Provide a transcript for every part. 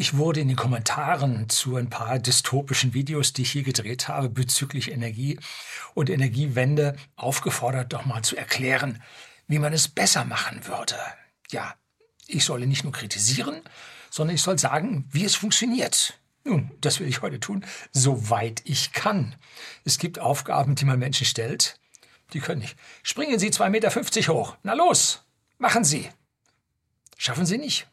Ich wurde in den Kommentaren zu ein paar dystopischen Videos, die ich hier gedreht habe bezüglich Energie und Energiewende aufgefordert, doch mal zu erklären, wie man es besser machen würde. Ja, ich solle nicht nur kritisieren, sondern ich soll sagen, wie es funktioniert. Nun, das will ich heute tun, soweit ich kann. Es gibt Aufgaben, die man Menschen stellt, die können nicht. Springen Sie 2,50 Meter hoch. Na los, machen Sie. Schaffen Sie nicht.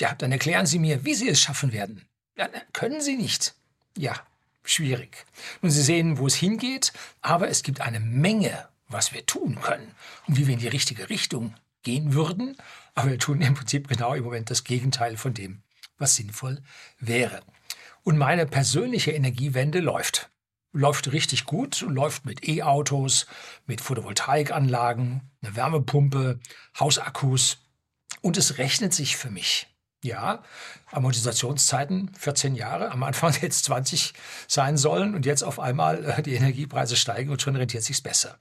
Ja, dann erklären Sie mir, wie Sie es schaffen werden. Ja, können Sie nicht. Ja, schwierig. Nun, Sie sehen, wo es hingeht, aber es gibt eine Menge, was wir tun können und wie wir in die richtige Richtung gehen würden. Aber wir tun im Prinzip genau im Moment das Gegenteil von dem, was sinnvoll wäre. Und meine persönliche Energiewende läuft. Läuft richtig gut, läuft mit E-Autos, mit Photovoltaikanlagen, einer Wärmepumpe, Hausakkus. Und es rechnet sich für mich. Ja, Amortisationszeiten 14 Jahre, am Anfang jetzt 20 sein sollen und jetzt auf einmal äh, die Energiepreise steigen und schon rentiert sich's besser.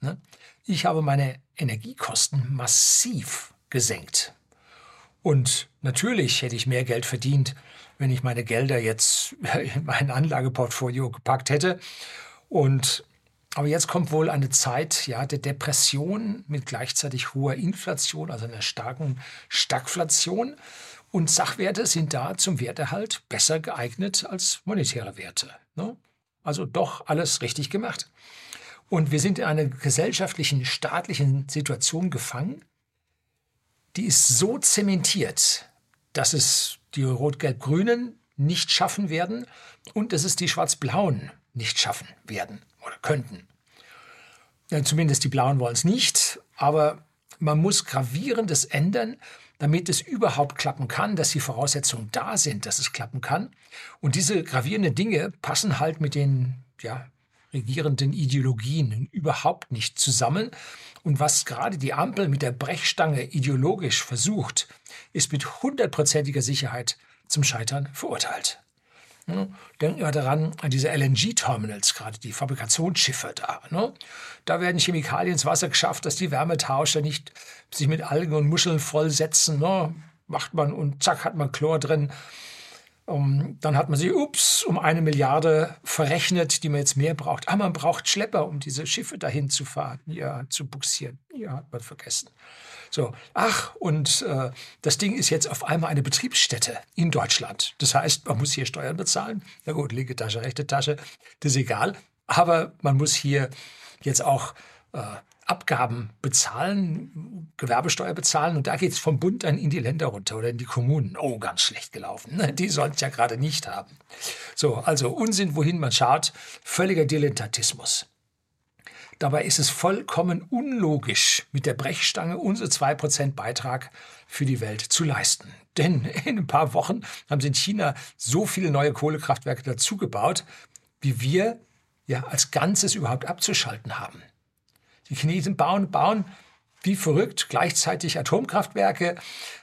Ne? Ich habe meine Energiekosten massiv gesenkt. Und natürlich hätte ich mehr Geld verdient, wenn ich meine Gelder jetzt in mein Anlageportfolio gepackt hätte. Und aber jetzt kommt wohl eine Zeit ja, der Depression mit gleichzeitig hoher Inflation, also einer starken Stagflation. Und Sachwerte sind da zum Werterhalt besser geeignet als monetäre Werte. Ne? Also doch alles richtig gemacht. Und wir sind in einer gesellschaftlichen, staatlichen Situation gefangen, die ist so zementiert, dass es die Rot-Gelb-Grünen nicht schaffen werden und dass es die Schwarz-Blauen nicht schaffen werden oder könnten. Zumindest die Blauen wollen es nicht, aber man muss Gravierendes ändern, damit es überhaupt klappen kann, dass die Voraussetzungen da sind, dass es klappen kann. Und diese gravierenden Dinge passen halt mit den ja, regierenden Ideologien überhaupt nicht zusammen. Und was gerade die Ampel mit der Brechstange ideologisch versucht, ist mit hundertprozentiger Sicherheit zum Scheitern verurteilt. Ne? Denken wir daran, an diese LNG-Terminals, gerade die Fabrikationsschiffe da. Ne? Da werden Chemikalien ins Wasser geschafft, dass die Wärmetauscher nicht sich mit Algen und Muscheln vollsetzen. Ne? Macht man und zack hat man Chlor drin. Um, dann hat man sich, ups, um eine Milliarde verrechnet, die man jetzt mehr braucht. Ah, man braucht Schlepper, um diese Schiffe dahin zu fahren, ja, zu buxieren. Ja, hat man vergessen. So, ach, und äh, das Ding ist jetzt auf einmal eine Betriebsstätte in Deutschland. Das heißt, man muss hier Steuern bezahlen. Na gut, linke Tasche, rechte Tasche, das ist egal. Aber man muss hier jetzt auch äh, Abgaben bezahlen, Gewerbesteuer bezahlen und da geht es vom Bund dann in die Länder runter oder in die Kommunen. Oh, ganz schlecht gelaufen. Ne? Die sollen es ja gerade nicht haben. So, also Unsinn, wohin man schaut, völliger Dilettantismus. Dabei ist es vollkommen unlogisch, mit der Brechstange unsere 2% Beitrag für die Welt zu leisten. Denn in ein paar Wochen haben sie in China so viele neue Kohlekraftwerke dazugebaut, wie wir ja als Ganzes überhaupt abzuschalten haben. Die Chinesen bauen, bauen wie verrückt gleichzeitig Atomkraftwerke,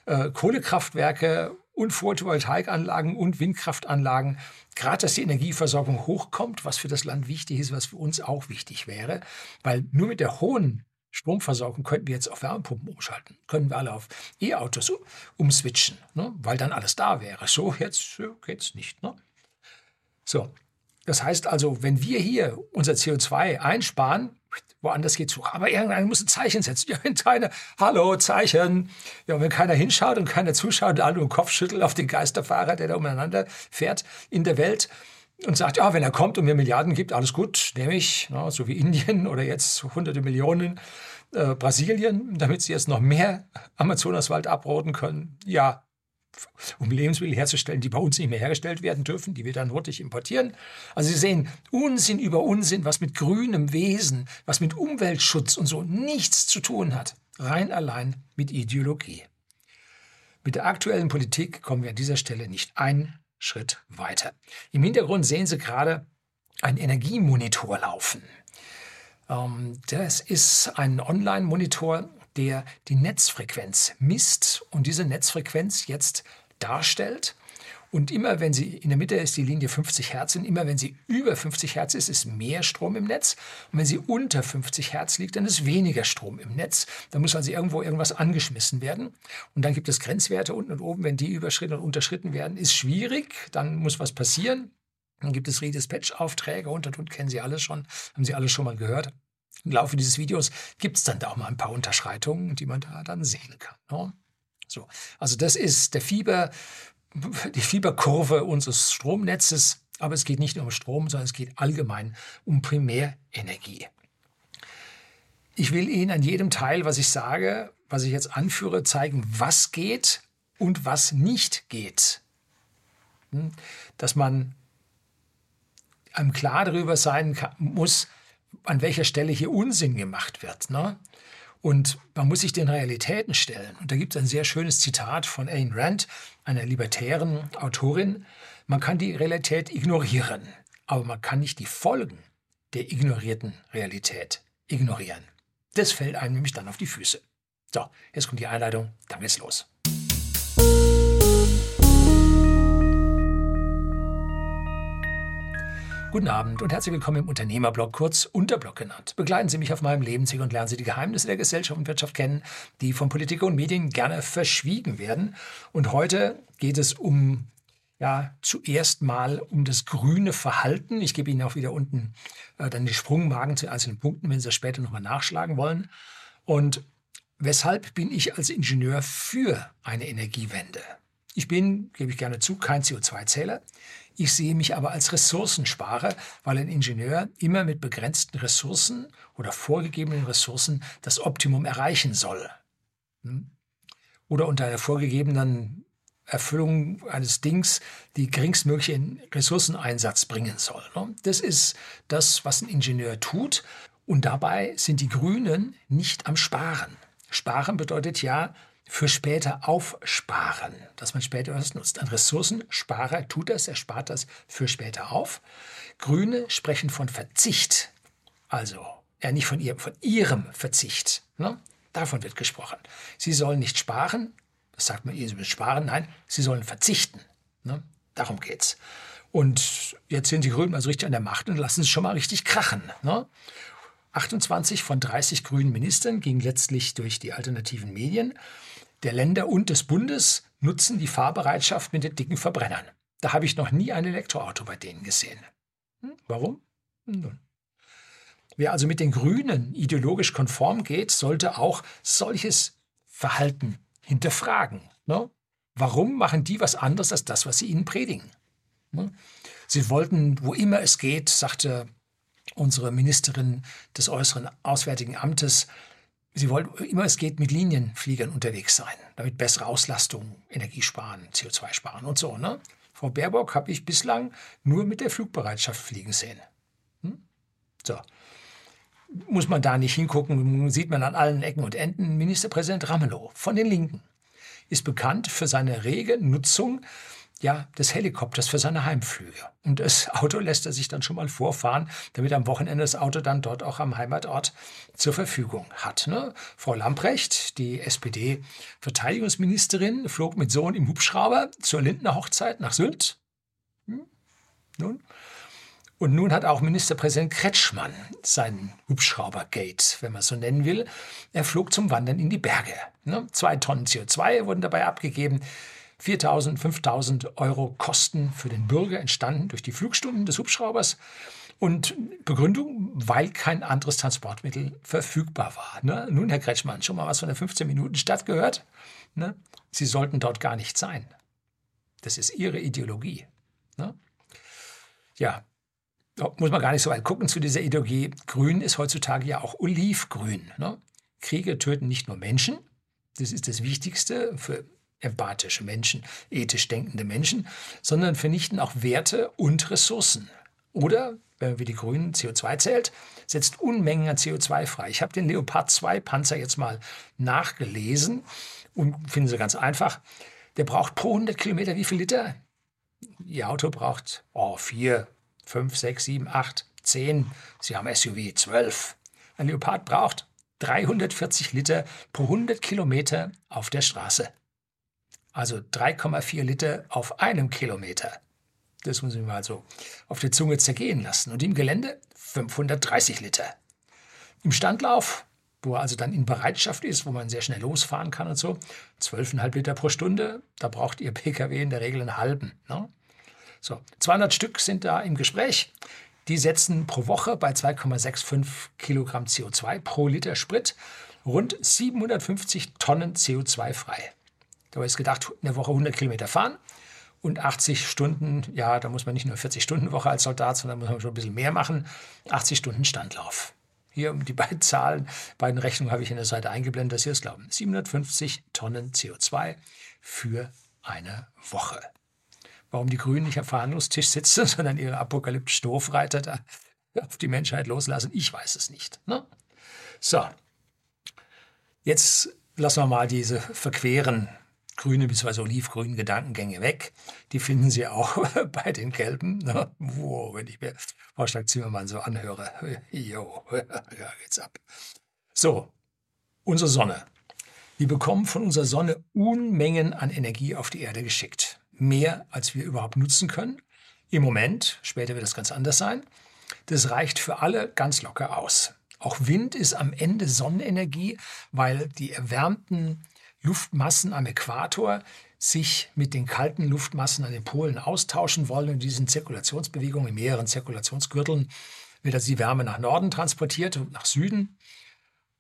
äh, Kohlekraftwerke und Photovoltaikanlagen und Windkraftanlagen gerade dass die Energieversorgung hochkommt, was für das Land wichtig ist, was für uns auch wichtig wäre, weil nur mit der hohen Stromversorgung könnten wir jetzt auf Wärmepumpen umschalten, können wir alle auf E-Autos umswitchen, ne? weil dann alles da wäre. So jetzt geht's nicht. Ne? So, das heißt also, wenn wir hier unser CO2 einsparen, woanders geht's hoch. Aber irgendeiner muss ein Zeichen setzen. Ja, wenn keiner, hallo, Zeichen. Ja, wenn keiner hinschaut und keiner zuschaut und alle nur den Kopf schüttelt auf den Geisterfahrer, der da umeinander fährt in der Welt und sagt, ja, wenn er kommt und mir Milliarden gibt, alles gut, nehme ich, na, so wie Indien oder jetzt hunderte Millionen äh, Brasilien, damit sie jetzt noch mehr Amazonaswald abroden können. Ja, um Lebensmittel herzustellen, die bei uns nicht mehr hergestellt werden dürfen, die wir dann hurtig importieren. Also Sie sehen, Unsinn über Unsinn, was mit grünem Wesen, was mit Umweltschutz und so nichts zu tun hat. Rein allein mit Ideologie. Mit der aktuellen Politik kommen wir an dieser Stelle nicht einen Schritt weiter. Im Hintergrund sehen Sie gerade einen Energiemonitor laufen. Ähm, das ist ein Online-Monitor, der die Netzfrequenz misst und diese Netzfrequenz jetzt darstellt Und immer wenn sie in der Mitte ist die Linie 50 Hertz und immer wenn sie über 50 Hertz ist, ist mehr Strom im Netz. Und wenn sie unter 50 Hertz liegt, dann ist weniger Strom im Netz. Da muss also irgendwo irgendwas angeschmissen werden. Und dann gibt es Grenzwerte unten und oben. Wenn die überschritten und unterschritten werden, ist schwierig. Dann muss was passieren. Dann gibt es Redispatch-Aufträge und und und kennen Sie alle schon, haben Sie alle schon mal gehört. Im Laufe dieses Videos gibt es dann da auch mal ein paar Unterschreitungen, die man da dann sehen kann. Ne? So, also das ist der Fieber, die Fieberkurve unseres Stromnetzes. Aber es geht nicht nur um Strom, sondern es geht allgemein um Primärenergie. Ich will Ihnen an jedem Teil, was ich sage, was ich jetzt anführe, zeigen, was geht und was nicht geht. Hm? Dass man einem klar darüber sein muss, an welcher Stelle hier Unsinn gemacht wird. Ne? Und man muss sich den Realitäten stellen. Und da gibt es ein sehr schönes Zitat von Ayn Rand, einer libertären Autorin. Man kann die Realität ignorieren, aber man kann nicht die Folgen der ignorierten Realität ignorieren. Das fällt einem nämlich dann auf die Füße. So, jetzt kommt die Einleitung, dann geht's los. Guten Abend und herzlich willkommen im Unternehmerblog, kurz Unterblog genannt. Begleiten Sie mich auf meinem Lebensweg und lernen Sie die Geheimnisse der Gesellschaft und Wirtschaft kennen, die von Politik und Medien gerne verschwiegen werden. Und heute geht es um ja, zuerst mal um das grüne Verhalten. Ich gebe Ihnen auch wieder unten äh, dann die Sprungmarken zu einzelnen Punkten, wenn Sie das später nochmal nachschlagen wollen. Und weshalb bin ich als Ingenieur für eine Energiewende? Ich bin, gebe ich gerne zu, kein CO2-Zähler. Ich sehe mich aber als Ressourcensparer, weil ein Ingenieur immer mit begrenzten Ressourcen oder vorgegebenen Ressourcen das Optimum erreichen soll. Hm? Oder unter der vorgegebenen Erfüllung eines Dings die geringstmögliche Ressourceneinsatz bringen soll. Ne? Das ist das, was ein Ingenieur tut. Und dabei sind die Grünen nicht am Sparen. Sparen bedeutet ja, für später aufsparen, dass man später was nutzt. Ein Ressourcensparer tut das, er spart das für später auf. Grüne sprechen von Verzicht, also ja nicht von ihrem, von ihrem Verzicht. Ne? Davon wird gesprochen. Sie sollen nicht sparen, das sagt man, sie müssen sparen, nein, sie sollen verzichten. Ne? Darum geht's. Und jetzt sind die Grünen also richtig an der Macht und lassen es schon mal richtig krachen. Ne? 28 von 30 grünen Ministern gingen letztlich durch die alternativen Medien der Länder und des Bundes nutzen die Fahrbereitschaft mit den dicken Verbrennern. Da habe ich noch nie ein Elektroauto bei denen gesehen. Hm, warum? Nun. Wer also mit den Grünen ideologisch konform geht, sollte auch solches Verhalten hinterfragen. Ne? Warum machen die was anderes als das, was sie ihnen predigen? Ne? Sie wollten, wo immer es geht, sagte unsere Ministerin des Äußeren Auswärtigen Amtes, Sie wollen immer es geht mit Linienfliegern unterwegs sein, damit bessere Auslastung, Energie sparen, CO2 sparen und so. Ne? Frau Baerbock habe ich bislang nur mit der Flugbereitschaft fliegen sehen. Hm? So. Muss man da nicht hingucken, sieht man an allen Ecken und Enden. Ministerpräsident Ramelow von den Linken ist bekannt für seine rege Nutzung ja, des Helikopters für seine Heimflüge. Und das Auto lässt er sich dann schon mal vorfahren, damit am Wochenende das Auto dann dort auch am Heimatort zur Verfügung hat. Ne? Frau Lamprecht, die SPD-Verteidigungsministerin, flog mit Sohn im Hubschrauber zur Lindner Hochzeit nach Sylt. Hm? Nun? Und nun hat auch Ministerpräsident Kretschmann seinen Hubschraubergate, wenn man es so nennen will. Er flog zum Wandern in die Berge. Ne? Zwei Tonnen CO2 wurden dabei abgegeben. 4.000, 5.000 Euro Kosten für den Bürger entstanden durch die Flugstunden des Hubschraubers. Und Begründung, weil kein anderes Transportmittel verfügbar war. Ne? Nun, Herr Kretschmann, schon mal was von der 15-Minuten-Stadt gehört? Ne? Sie sollten dort gar nicht sein. Das ist Ihre Ideologie. Ne? Ja, muss man gar nicht so weit gucken zu dieser Ideologie. Grün ist heutzutage ja auch olivgrün. Ne? Kriege töten nicht nur Menschen, das ist das Wichtigste für empathische Menschen, ethisch denkende Menschen, sondern vernichten auch Werte und Ressourcen. Oder, wenn man wie die Grünen CO2 zählt, setzt Unmengen an CO2 frei. Ich habe den Leopard 2 Panzer jetzt mal nachgelesen und finden Sie ganz einfach. Der braucht pro 100 Kilometer wie viel Liter? Ihr Auto braucht oh, 4, 5, 6, 7, 8, 10. Sie haben SUV 12. Ein Leopard braucht 340 Liter pro 100 Kilometer auf der Straße. Also 3,4 Liter auf einem Kilometer. Das muss ich mal so auf der Zunge zergehen lassen. Und im Gelände 530 Liter. Im Standlauf, wo er also dann in Bereitschaft ist, wo man sehr schnell losfahren kann und so, 12,5 Liter pro Stunde. Da braucht Ihr Pkw in der Regel einen halben. Ne? So, 200 Stück sind da im Gespräch. Die setzen pro Woche bei 2,65 Kilogramm CO2 pro Liter Sprit rund 750 Tonnen CO2 frei. Da ist gedacht, in der Woche 100 Kilometer fahren und 80 Stunden, ja, da muss man nicht nur 40 Stunden Woche als Soldat, sondern muss man schon ein bisschen mehr machen, 80 Stunden Standlauf. Hier die beiden Zahlen, beiden Rechnungen habe ich in der Seite eingeblendet, dass Sie es glauben. 750 Tonnen CO2 für eine Woche warum die Grünen nicht am Verhandlungstisch sitzen, sondern ihre apokalyptischen Stoßreiter da auf die Menschheit loslassen. Ich weiß es nicht. Ne? So, jetzt lassen wir mal diese verqueren grünen bzw. olivgrünen Gedankengänge weg. Die finden Sie auch bei den Gelben. Ne? Wow, wenn ich mir Vorschlag Zimmermann so anhöre. Jo, da geht's ab. So, unsere Sonne. Wir bekommen von unserer Sonne Unmengen an Energie auf die Erde geschickt mehr, als wir überhaupt nutzen können. Im Moment, später wird das ganz anders sein. Das reicht für alle ganz locker aus. Auch Wind ist am Ende Sonnenenergie, weil die erwärmten Luftmassen am Äquator sich mit den kalten Luftmassen an den Polen austauschen wollen. Und diesen Zirkulationsbewegungen, in mehreren Zirkulationsgürteln, wird also die Wärme nach Norden transportiert und nach Süden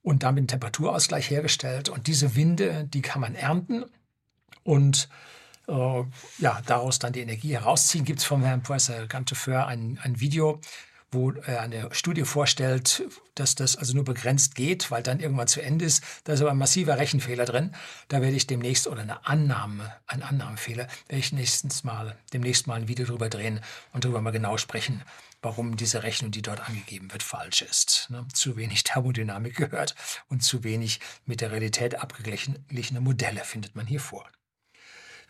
und damit ein Temperaturausgleich hergestellt. Und diese Winde, die kann man ernten und äh, ja, daraus dann die Energie herausziehen. Gibt es vom Herrn Professor Gantefeur ein, ein Video, wo er eine Studie vorstellt, dass das also nur begrenzt geht, weil dann irgendwann zu Ende ist. Da ist aber ein massiver Rechenfehler drin. Da werde ich demnächst, oder eine Annahme, ein Annahmefehler, werde ich nächstens mal, demnächst mal ein Video drüber drehen und darüber mal genau sprechen, warum diese Rechnung, die dort angegeben wird, falsch ist. Ne? Zu wenig Thermodynamik gehört und zu wenig mit der Realität abgeglichene Modelle findet man hier vor.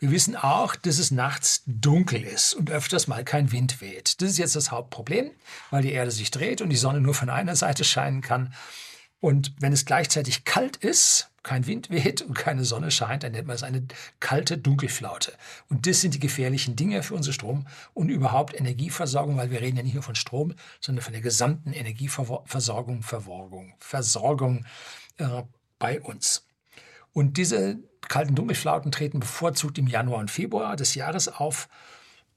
Wir wissen auch, dass es nachts dunkel ist und öfters mal kein Wind weht. Das ist jetzt das Hauptproblem, weil die Erde sich dreht und die Sonne nur von einer Seite scheinen kann. Und wenn es gleichzeitig kalt ist, kein Wind weht und keine Sonne scheint, dann nennt man es eine kalte Dunkelflaute. Und das sind die gefährlichen Dinge für unsere Strom- und überhaupt Energieversorgung, weil wir reden ja nicht nur von Strom, sondern von der gesamten Energieversorgung, Versorgung, Versorgung äh, bei uns. Und diese kalten Dunkelflauten treten bevorzugt im Januar und Februar des Jahres auf.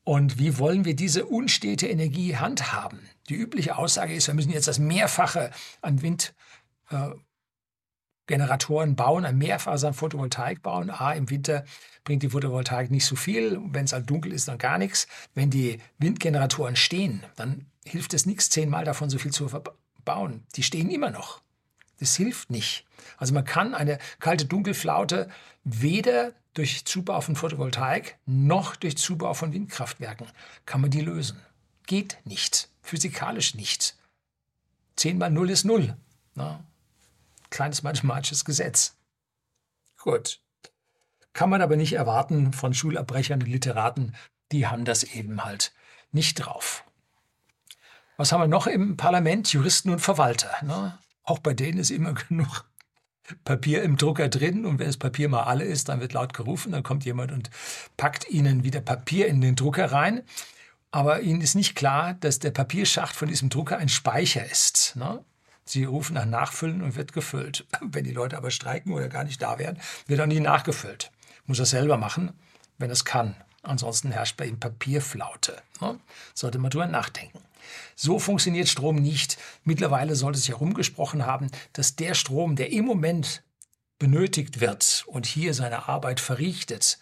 Und wie wollen wir diese unstete Energie handhaben? Die übliche Aussage ist, wir müssen jetzt das Mehrfache an Windgeneratoren äh, bauen, ein Mehrfaches an Photovoltaik bauen. A, im Winter bringt die Photovoltaik nicht so viel. Wenn es halt dunkel ist, dann gar nichts. Wenn die Windgeneratoren stehen, dann hilft es nichts, zehnmal davon so viel zu bauen. Die stehen immer noch. Das hilft nicht. Also man kann eine kalte Dunkelflaute weder durch Zubau von Photovoltaik noch durch Zubau von Windkraftwerken kann man die lösen. Geht nicht. Physikalisch nicht. 10 mal 0 ist 0. Na? Kleines mathematisches Gesetz. Gut. Kann man aber nicht erwarten von Schulabbrechern und Literaten, die haben das eben halt nicht drauf. Was haben wir noch im Parlament? Juristen und Verwalter. Ne? Auch bei denen ist immer genug Papier im Drucker drin und wenn das Papier mal alle ist, dann wird laut gerufen, dann kommt jemand und packt ihnen wieder Papier in den Drucker rein. Aber ihnen ist nicht klar, dass der Papierschacht von diesem Drucker ein Speicher ist. Ne? Sie rufen nach Nachfüllen und wird gefüllt. Wenn die Leute aber streiken oder gar nicht da wären, wird auch nie nachgefüllt. Muss er selber machen, wenn es kann. Ansonsten herrscht bei ihm Papierflaute. Ne? Sollte man drüber nachdenken. So funktioniert Strom nicht. Mittlerweile sollte sich herumgesprochen haben, dass der Strom, der im Moment benötigt wird und hier seine Arbeit verrichtet,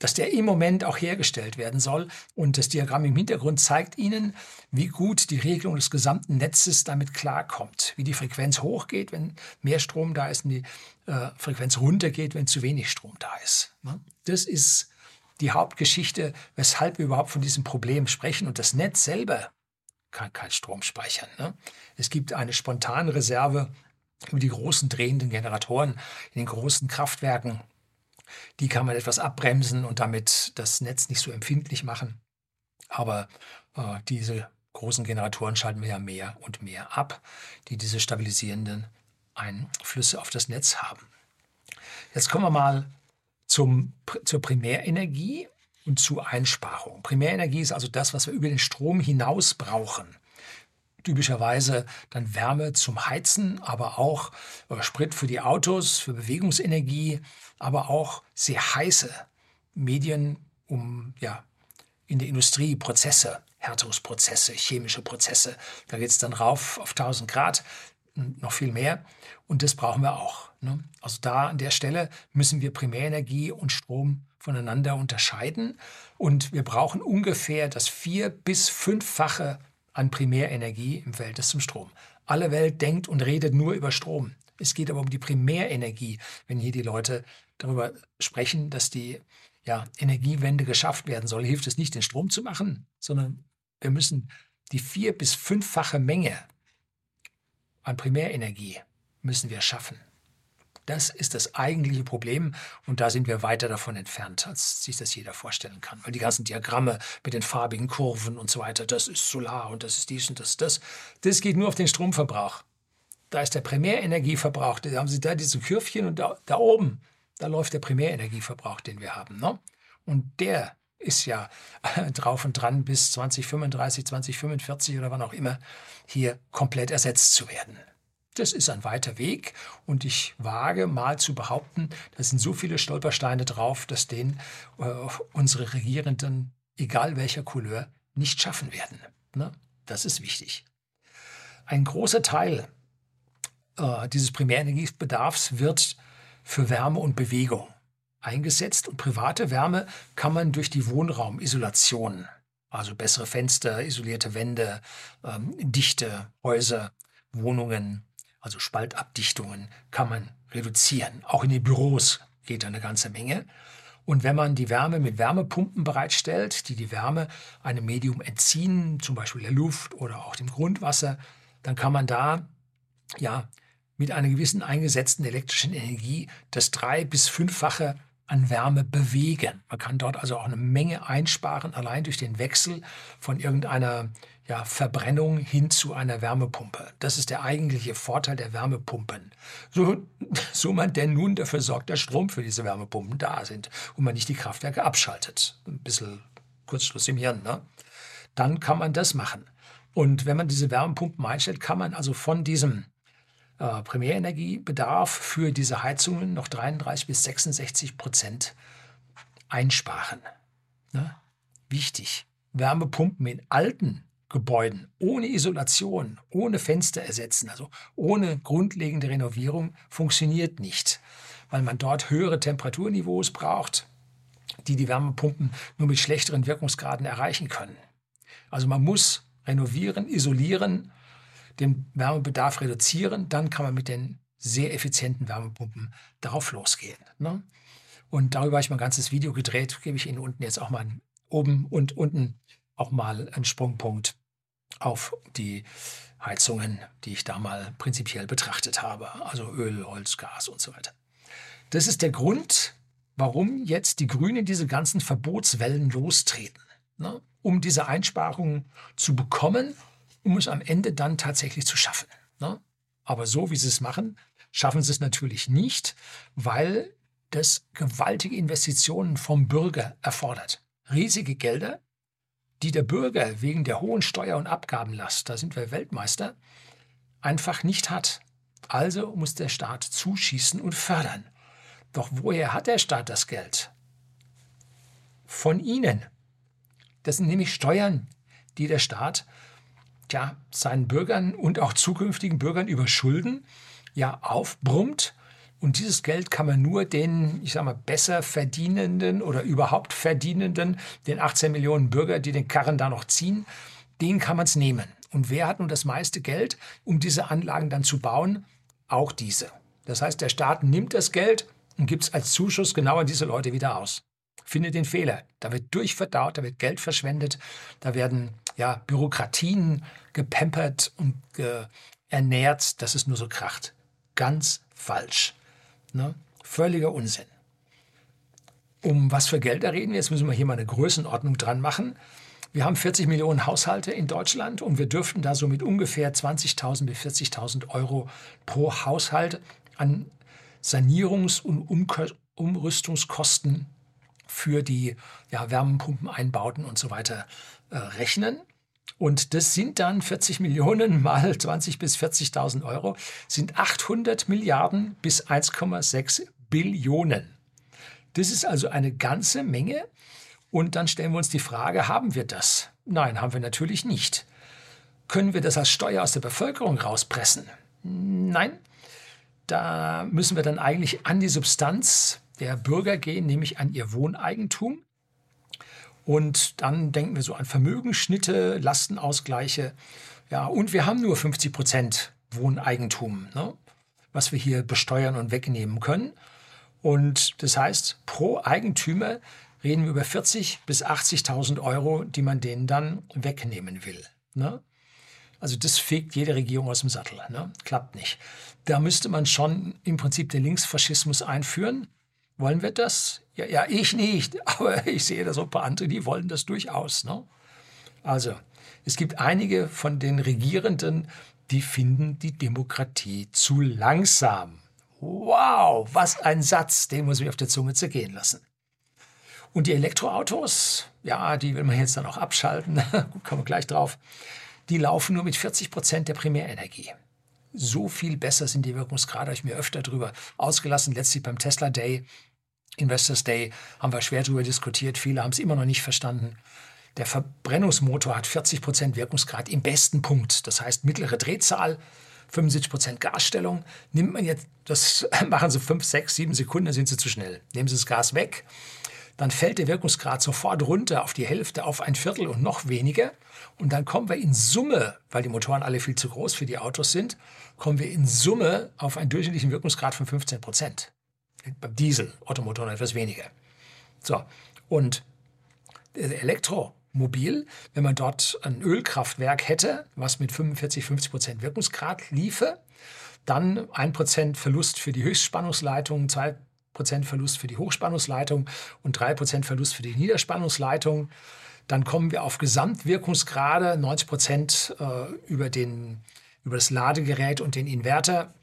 dass der im Moment auch hergestellt werden soll. Und das Diagramm im Hintergrund zeigt Ihnen, wie gut die Regelung des gesamten Netzes damit klarkommt. Wie die Frequenz hochgeht, wenn mehr Strom da ist und die äh, Frequenz runtergeht, wenn zu wenig Strom da ist. Ne? Das ist die Hauptgeschichte, weshalb wir überhaupt von diesem Problem sprechen. Und das Netz selber kann kein Strom speichern. Ne? Es gibt eine spontane Reserve über die großen drehenden Generatoren in den großen Kraftwerken. Die kann man etwas abbremsen und damit das Netz nicht so empfindlich machen. Aber äh, diese großen Generatoren schalten wir ja mehr und mehr ab, die diese stabilisierenden Einflüsse auf das Netz haben. Jetzt kommen wir mal zum, zur Primärenergie und zu Einsparung. Primärenergie ist also das, was wir über den Strom hinaus brauchen. Typischerweise dann Wärme zum Heizen, aber auch Sprit für die Autos, für Bewegungsenergie, aber auch sehr heiße Medien, um ja, in der Industrie Prozesse, Härtungsprozesse, chemische Prozesse. Da geht es dann rauf auf 1000 Grad, noch viel mehr. Und das brauchen wir auch. Ne? Also da an der Stelle müssen wir Primärenergie und Strom voneinander unterscheiden. Und wir brauchen ungefähr das vier- bis fünffache an Primärenergie im Verhältnis zum Strom. Alle Welt denkt und redet nur über Strom. Es geht aber um die Primärenergie, wenn hier die Leute darüber sprechen, dass die ja, Energiewende geschafft werden soll, hilft es nicht, den Strom zu machen, sondern wir müssen die vier- bis fünffache Menge an Primärenergie müssen wir schaffen. Das ist das eigentliche Problem und da sind wir weiter davon entfernt, als sich das jeder vorstellen kann. Weil die ganzen Diagramme mit den farbigen Kurven und so weiter, das ist Solar und das ist dies und das, das, das geht nur auf den Stromverbrauch. Da ist der Primärenergieverbrauch, da haben Sie da diese Kürfchen und da, da oben, da läuft der Primärenergieverbrauch, den wir haben. Ne? Und der ist ja drauf und dran, bis 2035, 2045 oder wann auch immer hier komplett ersetzt zu werden. Das ist ein weiter Weg und ich wage mal zu behaupten, da sind so viele Stolpersteine drauf, dass den äh, unsere Regierenden, egal welcher Couleur, nicht schaffen werden. Ne? Das ist wichtig. Ein großer Teil äh, dieses Primärenergiebedarfs wird für Wärme und Bewegung eingesetzt und private Wärme kann man durch die Wohnraumisolation, also bessere Fenster, isolierte Wände, ähm, dichte Häuser, Wohnungen also Spaltabdichtungen, kann man reduzieren. Auch in den Büros geht da eine ganze Menge. Und wenn man die Wärme mit Wärmepumpen bereitstellt, die die Wärme einem Medium entziehen, zum Beispiel der Luft oder auch dem Grundwasser, dann kann man da ja mit einer gewissen eingesetzten elektrischen Energie das drei- bis fünffache an Wärme bewegen. Man kann dort also auch eine Menge einsparen, allein durch den Wechsel von irgendeiner ja, Verbrennung hin zu einer Wärmepumpe. Das ist der eigentliche Vorteil der Wärmepumpen. So, so man denn nun dafür sorgt, dass Strom für diese Wärmepumpen da sind und man nicht die Kraftwerke abschaltet. Ein bisschen Kurzschluss im Hirn, ne? Dann kann man das machen. Und wenn man diese Wärmepumpen einstellt, kann man also von diesem äh, Primärenergiebedarf für diese Heizungen noch 33 bis 66 Prozent einsparen. Ne? Wichtig. Wärmepumpen in alten Gebäuden ohne Isolation, ohne Fenster ersetzen, also ohne grundlegende Renovierung funktioniert nicht, weil man dort höhere Temperaturniveaus braucht, die die Wärmepumpen nur mit schlechteren Wirkungsgraden erreichen können. Also man muss renovieren, isolieren den Wärmebedarf reduzieren, dann kann man mit den sehr effizienten Wärmepumpen darauf losgehen. Ne? Und darüber habe ich mal ein ganzes Video gedreht, gebe ich Ihnen unten jetzt auch mal oben und unten auch mal einen Sprungpunkt auf die Heizungen, die ich da mal prinzipiell betrachtet habe. Also Öl, Holz, Gas und so weiter. Das ist der Grund, warum jetzt die Grünen diese ganzen Verbotswellen lostreten. Ne? Um diese Einsparungen zu bekommen um es am Ende dann tatsächlich zu schaffen. Ne? Aber so wie sie es machen, schaffen sie es natürlich nicht, weil das gewaltige Investitionen vom Bürger erfordert. Riesige Gelder, die der Bürger wegen der hohen Steuer- und Abgabenlast, da sind wir Weltmeister, einfach nicht hat. Also muss der Staat zuschießen und fördern. Doch woher hat der Staat das Geld? Von Ihnen. Das sind nämlich Steuern, die der Staat ja, seinen Bürgern und auch zukünftigen Bürgern über Schulden ja aufbrummt. Und dieses Geld kann man nur den, ich sag mal, besser verdienenden oder überhaupt verdienenden, den 18 Millionen Bürger, die den Karren da noch ziehen, denen kann man es nehmen. Und wer hat nun das meiste Geld, um diese Anlagen dann zu bauen? Auch diese. Das heißt, der Staat nimmt das Geld und gibt es als Zuschuss genau an diese Leute wieder aus. Findet den Fehler. Da wird durchverdaut, da wird Geld verschwendet, da werden ja, Bürokratien gepempert und ge ernährt, dass es nur so kracht. Ganz falsch. Ne? Völliger Unsinn. Um was für Gelder reden wir? Jetzt müssen wir hier mal eine Größenordnung dran machen. Wir haben 40 Millionen Haushalte in Deutschland und wir dürften da so mit ungefähr 20.000 bis 40.000 Euro pro Haushalt an Sanierungs- und Umrüstungskosten für die ja, Wärmepumpeneinbauten und so weiter äh, rechnen. Und das sind dann 40 Millionen mal 20 bis 40.000 Euro, sind 800 Milliarden bis 1,6 Billionen. Das ist also eine ganze Menge. Und dann stellen wir uns die Frage, haben wir das? Nein, haben wir natürlich nicht. Können wir das als Steuer aus der Bevölkerung rauspressen? Nein. Da müssen wir dann eigentlich an die Substanz der Bürger gehen, nämlich an ihr Wohneigentum. Und dann denken wir so an Vermögensschnitte, Lastenausgleiche. Ja, und wir haben nur 50 Prozent Wohneigentum, ne, was wir hier besteuern und wegnehmen können. Und das heißt, pro Eigentümer reden wir über 40.000 bis 80.000 Euro, die man denen dann wegnehmen will. Ne? Also das fegt jede Regierung aus dem Sattel. Ne? Klappt nicht. Da müsste man schon im Prinzip den Linksfaschismus einführen. Wollen wir das? Ja, ja, ich nicht, aber ich sehe da so ein paar andere, die wollen das durchaus. Ne? Also, es gibt einige von den Regierenden, die finden die Demokratie zu langsam. Wow, was ein Satz, den muss ich auf der Zunge zergehen lassen. Und die Elektroautos, ja, die will man jetzt dann auch abschalten, gut, kommen wir gleich drauf, die laufen nur mit 40 Prozent der Primärenergie. So viel besser sind die Wirkungsgrade, habe ich mir öfter drüber ausgelassen, letztlich beim Tesla Day Investors Day haben wir schwer darüber diskutiert. Viele haben es immer noch nicht verstanden. Der Verbrennungsmotor hat 40 Prozent Wirkungsgrad im besten Punkt. Das heißt mittlere Drehzahl, 75 Prozent Gasstellung. Nimmt man jetzt, das machen Sie 5, 6, 7 Sekunden, dann sind Sie zu schnell. Nehmen Sie das Gas weg, dann fällt der Wirkungsgrad sofort runter auf die Hälfte, auf ein Viertel und noch weniger. Und dann kommen wir in Summe, weil die Motoren alle viel zu groß für die Autos sind, kommen wir in Summe auf einen durchschnittlichen Wirkungsgrad von 15 Prozent. Beim Diesel, Ottomotoren etwas weniger. So, und Elektromobil, wenn man dort ein Ölkraftwerk hätte, was mit 45, 50 Prozent Wirkungsgrad liefe, dann 1% Verlust für die Höchstspannungsleitung, 2% Verlust für die Hochspannungsleitung und 3% Verlust für die Niederspannungsleitung. Dann kommen wir auf Gesamtwirkungsgrade, 90 Prozent äh, über, über das Ladegerät und den Inverter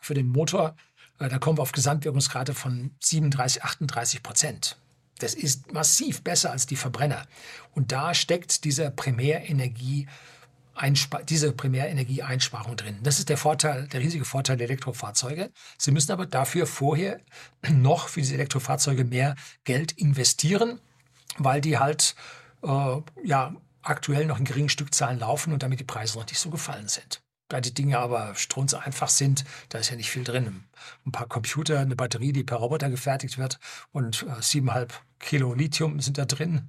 für den Motor da kommen wir auf Gesamtwirkungsgrade von 37, 38 Prozent. Das ist massiv besser als die Verbrenner. Und da steckt dieser Primärenergie diese Primärenergieeinsparung drin. Das ist der Vorteil, der riesige Vorteil der Elektrofahrzeuge. Sie müssen aber dafür vorher noch für diese Elektrofahrzeuge mehr Geld investieren, weil die halt äh, ja aktuell noch in geringen Stückzahlen laufen und damit die Preise noch nicht so gefallen sind. Da die Dinge aber strunze einfach sind, da ist ja nicht viel drin. Ein paar Computer, eine Batterie, die per Roboter gefertigt wird und äh, siebeneinhalb Kilo Lithium sind da drin.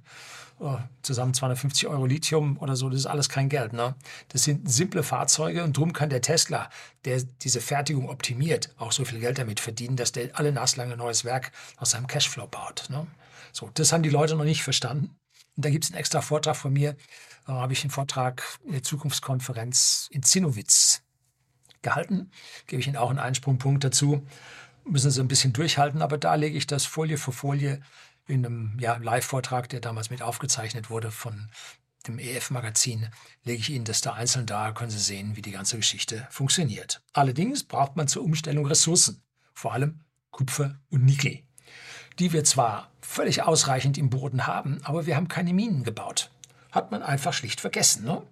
Äh, zusammen 250 Euro Lithium oder so, das ist alles kein Geld. Ne? Das sind simple Fahrzeuge und darum kann der Tesla, der diese Fertigung optimiert, auch so viel Geld damit verdienen, dass der alle naslange neues Werk aus seinem Cashflow baut. Ne? So, das haben die Leute noch nicht verstanden. Und da gibt es einen extra Vortrag von mir, da habe ich einen Vortrag in der Zukunftskonferenz in Zinnowitz gehalten. Gebe ich Ihnen auch einen Einsprungpunkt dazu. Müssen Sie ein bisschen durchhalten, aber da lege ich das Folie für Folie in einem ja, Live-Vortrag, der damals mit aufgezeichnet wurde von dem EF-Magazin, lege ich Ihnen das da einzeln dar, können Sie sehen, wie die ganze Geschichte funktioniert. Allerdings braucht man zur Umstellung Ressourcen, vor allem Kupfer und Nickel, die wir zwar völlig ausreichend im Boden haben, aber wir haben keine Minen gebaut hat man einfach schlicht vergessen, ne?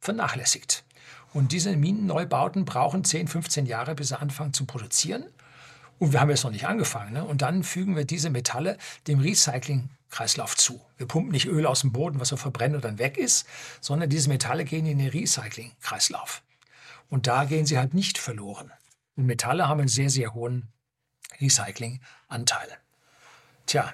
vernachlässigt. Und diese Minenneubauten brauchen 10, 15 Jahre, bis sie anfangen zu produzieren. Und wir haben jetzt noch nicht angefangen. Ne? Und dann fügen wir diese Metalle dem Recyclingkreislauf zu. Wir pumpen nicht Öl aus dem Boden, was wir verbrennen und dann weg ist, sondern diese Metalle gehen in den Recyclingkreislauf. Und da gehen sie halt nicht verloren. Und Metalle haben einen sehr, sehr hohen Recyclinganteil. Tja,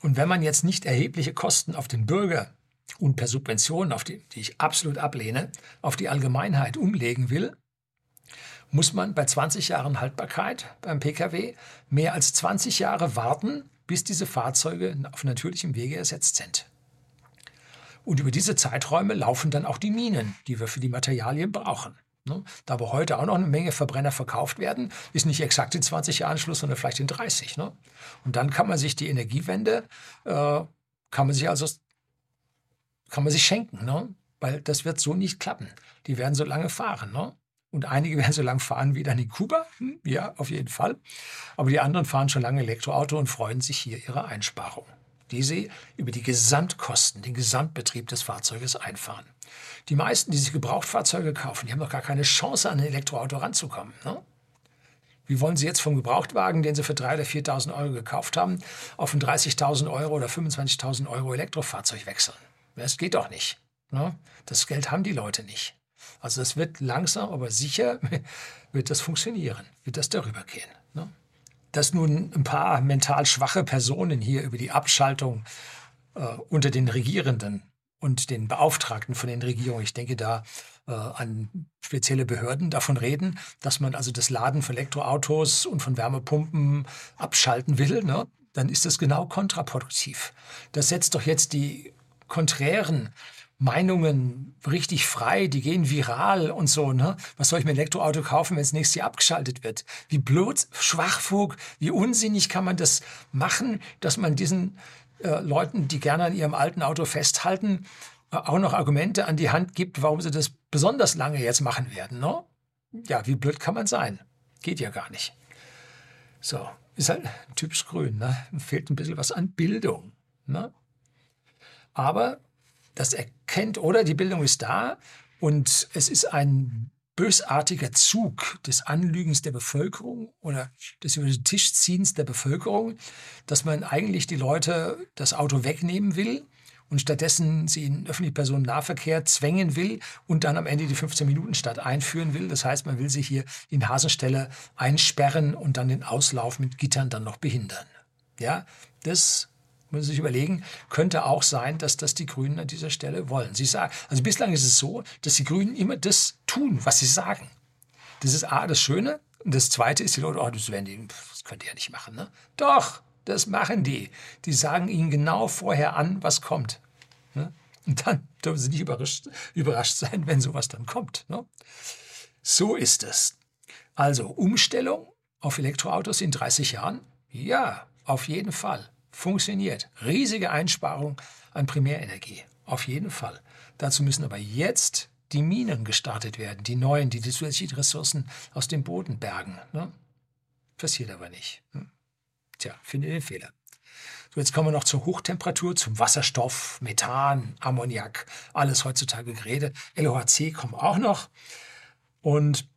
und wenn man jetzt nicht erhebliche Kosten auf den Bürger und per Subventionen, auf die, die ich absolut ablehne, auf die Allgemeinheit umlegen will, muss man bei 20 Jahren Haltbarkeit beim Pkw mehr als 20 Jahre warten, bis diese Fahrzeuge auf natürlichem Wege ersetzt sind. Und über diese Zeiträume laufen dann auch die Minen, die wir für die Materialien brauchen. Ne? Da aber heute auch noch eine Menge Verbrenner verkauft werden, ist nicht exakt in 20 Jahren Schluss, sondern vielleicht in 30. Ne? Und dann kann man sich die Energiewende, äh, kann man sich also kann man sich schenken, ne? weil das wird so nicht klappen. Die werden so lange fahren. Ne? Und einige werden so lange fahren wie dann in Kuba. Hm, ja, auf jeden Fall. Aber die anderen fahren schon lange Elektroauto und freuen sich hier ihrer Einsparung, die sie über die Gesamtkosten, den Gesamtbetrieb des Fahrzeuges einfahren. Die meisten, die sich Gebrauchtfahrzeuge kaufen, die haben doch gar keine Chance, an ein Elektroauto ranzukommen. Ne? Wie wollen Sie jetzt vom Gebrauchtwagen, den Sie für 3.000 oder 4.000 Euro gekauft haben, auf ein 30.000 Euro oder 25.000 Euro Elektrofahrzeug wechseln? Das geht doch nicht. Ne? Das Geld haben die Leute nicht. Also es wird langsam, aber sicher wird das funktionieren, wird das darüber gehen. Ne? Dass nun ein paar mental schwache Personen hier über die Abschaltung äh, unter den Regierenden und den Beauftragten von den Regierungen, ich denke da äh, an spezielle Behörden davon reden, dass man also das Laden von Elektroautos und von Wärmepumpen abschalten will, ne? dann ist das genau kontraproduktiv. Das setzt doch jetzt die konträren Meinungen richtig frei, die gehen viral und so. Ne? Was soll ich mir ein Elektroauto kaufen, wenn es nächstes Jahr abgeschaltet wird? Wie blöd, Schwachfug, wie unsinnig kann man das machen, dass man diesen äh, Leuten, die gerne an ihrem alten Auto festhalten, äh, auch noch Argumente an die Hand gibt, warum sie das besonders lange jetzt machen werden. Ne? Ja, wie blöd kann man sein? Geht ja gar nicht. So, ist halt typisch grün. Ne? Fehlt ein bisschen was an Bildung. Ne? Aber das erkennt, oder die Bildung ist da und es ist ein bösartiger Zug des Anlügens der Bevölkerung oder des über den Tisch ziehens der Bevölkerung, dass man eigentlich die Leute das Auto wegnehmen will und stattdessen sie in öffentlichen Personennahverkehr zwängen will und dann am Ende die 15-Minuten-Stadt einführen will. Das heißt, man will sich hier in Hasenstelle einsperren und dann den Auslauf mit Gittern dann noch behindern. Ja, das muss man sich überlegen, könnte auch sein, dass das die Grünen an dieser Stelle wollen. Sie sagen, also bislang ist es so, dass die Grünen immer das tun, was sie sagen. Das ist A, das Schöne. Und das Zweite ist, die Leute, oh, das, werden die, das könnt ihr ja nicht machen. Ne? Doch, das machen die. Die sagen ihnen genau vorher an, was kommt. Ne? Und dann dürfen sie nicht überrascht, überrascht sein, wenn sowas dann kommt. Ne? So ist es. Also Umstellung auf Elektroautos in 30 Jahren? Ja, auf jeden Fall funktioniert. Riesige Einsparung an Primärenergie. Auf jeden Fall. Dazu müssen aber jetzt die Minen gestartet werden, die neuen, die die zusätzlichen Ressourcen aus dem Boden bergen. Ne? Passiert aber nicht. Hm. Tja, finde den Fehler. So, jetzt kommen wir noch zur Hochtemperatur, zum Wasserstoff, Methan, Ammoniak, alles heutzutage Gerede. LOHC kommen auch noch. Und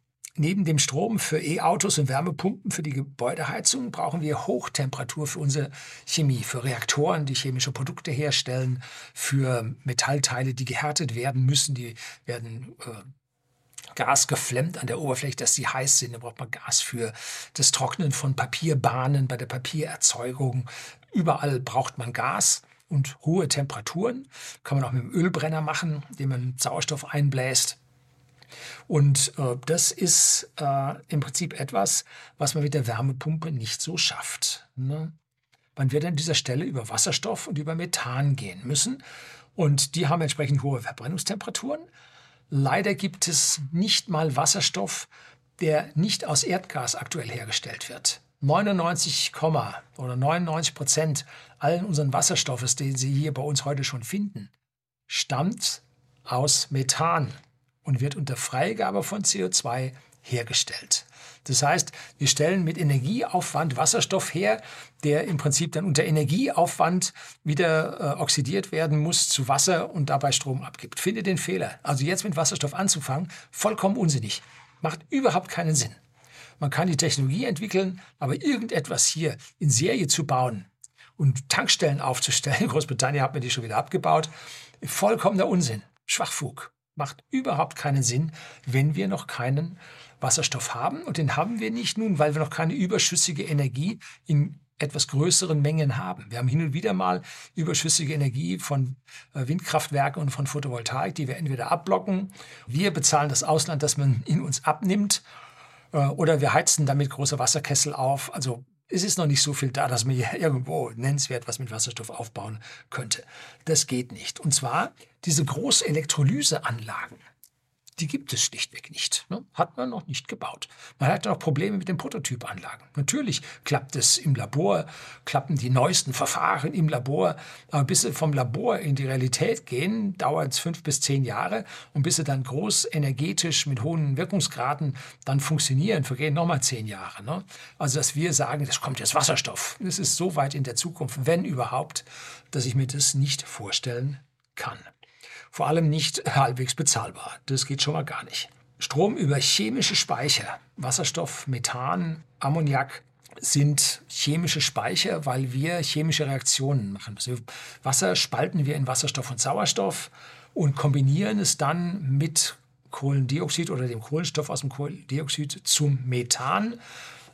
Neben dem Strom für E-Autos und Wärmepumpen für die Gebäudeheizung brauchen wir Hochtemperatur für unsere Chemie, für Reaktoren, die chemische Produkte herstellen, für Metallteile, die gehärtet werden müssen, die werden äh, Gas geflemmt an der Oberfläche, dass sie heiß sind. Da braucht man Gas für das Trocknen von Papierbahnen, bei der Papiererzeugung. Überall braucht man Gas und hohe Temperaturen. Kann man auch mit dem Ölbrenner machen, indem man Sauerstoff einbläst. Und äh, das ist äh, im Prinzip etwas, was man mit der Wärmepumpe nicht so schafft. Ne? Man wird an dieser Stelle über Wasserstoff und über Methan gehen müssen. Und die haben entsprechend hohe Verbrennungstemperaturen. Leider gibt es nicht mal Wasserstoff, der nicht aus Erdgas aktuell hergestellt wird. 99, oder 99 Prozent allen unseren Wasserstoffes, den Sie hier bei uns heute schon finden, stammt aus Methan und wird unter Freigabe von CO2 hergestellt. Das heißt, wir stellen mit Energieaufwand Wasserstoff her, der im Prinzip dann unter Energieaufwand wieder äh, oxidiert werden muss zu Wasser und dabei Strom abgibt. Finde den Fehler. Also jetzt mit Wasserstoff anzufangen, vollkommen unsinnig. Macht überhaupt keinen Sinn. Man kann die Technologie entwickeln, aber irgendetwas hier in Serie zu bauen und Tankstellen aufzustellen, Großbritannien hat mir die schon wieder abgebaut, vollkommener Unsinn. Schwachfug macht überhaupt keinen Sinn, wenn wir noch keinen Wasserstoff haben. Und den haben wir nicht nun, weil wir noch keine überschüssige Energie in etwas größeren Mengen haben. Wir haben hin und wieder mal überschüssige Energie von äh, Windkraftwerken und von Photovoltaik, die wir entweder abblocken. Wir bezahlen das Ausland, das man in uns abnimmt. Äh, oder wir heizen damit große Wasserkessel auf. Also es ist noch nicht so viel da, dass man hier irgendwo nennenswert was mit Wasserstoff aufbauen könnte. Das geht nicht. Und zwar diese Großelektrolyseanlagen, Die gibt es schlichtweg nicht. Ne? Hat man noch nicht gebaut. Man hat noch Probleme mit den Prototypanlagen. Natürlich klappt es im Labor, klappen die neuesten Verfahren im Labor, aber bis sie vom Labor in die Realität gehen, dauert es fünf bis zehn Jahre und bis sie dann groß energetisch mit hohen Wirkungsgraden dann funktionieren, vergehen nochmal zehn Jahre. Ne? Also dass wir sagen, das kommt jetzt Wasserstoff. Das ist so weit in der Zukunft, wenn überhaupt, dass ich mir das nicht vorstellen kann. Vor allem nicht halbwegs bezahlbar. Das geht schon mal gar nicht. Strom über chemische Speicher, Wasserstoff, Methan, Ammoniak, sind chemische Speicher, weil wir chemische Reaktionen machen. Also Wasser spalten wir in Wasserstoff und Sauerstoff und kombinieren es dann mit Kohlendioxid oder dem Kohlenstoff aus dem Kohlendioxid zum Methan.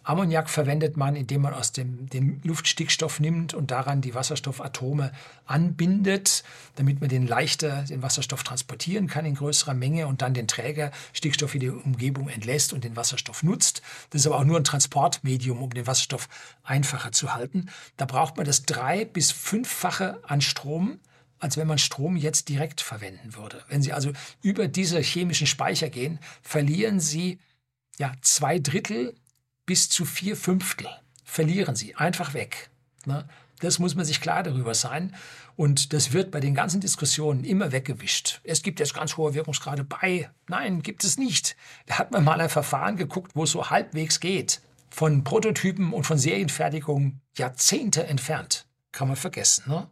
Ammoniak verwendet man, indem man aus dem den Luftstickstoff nimmt und daran die Wasserstoffatome anbindet, damit man den leichter den Wasserstoff transportieren kann in größerer Menge und dann den Träger Stickstoff in die Umgebung entlässt und den Wasserstoff nutzt. Das ist aber auch nur ein Transportmedium, um den Wasserstoff einfacher zu halten. Da braucht man das drei- bis fünffache an Strom als wenn man Strom jetzt direkt verwenden würde. Wenn Sie also über diese chemischen Speicher gehen, verlieren Sie ja, zwei Drittel bis zu vier Fünftel verlieren sie einfach weg. Ne? Das muss man sich klar darüber sein. Und das wird bei den ganzen Diskussionen immer weggewischt. Es gibt jetzt ganz hohe Wirkungsgrade bei. Nein, gibt es nicht. Da hat man mal ein Verfahren geguckt, wo es so halbwegs geht. Von Prototypen und von Serienfertigung Jahrzehnte entfernt. Kann man vergessen. Ne?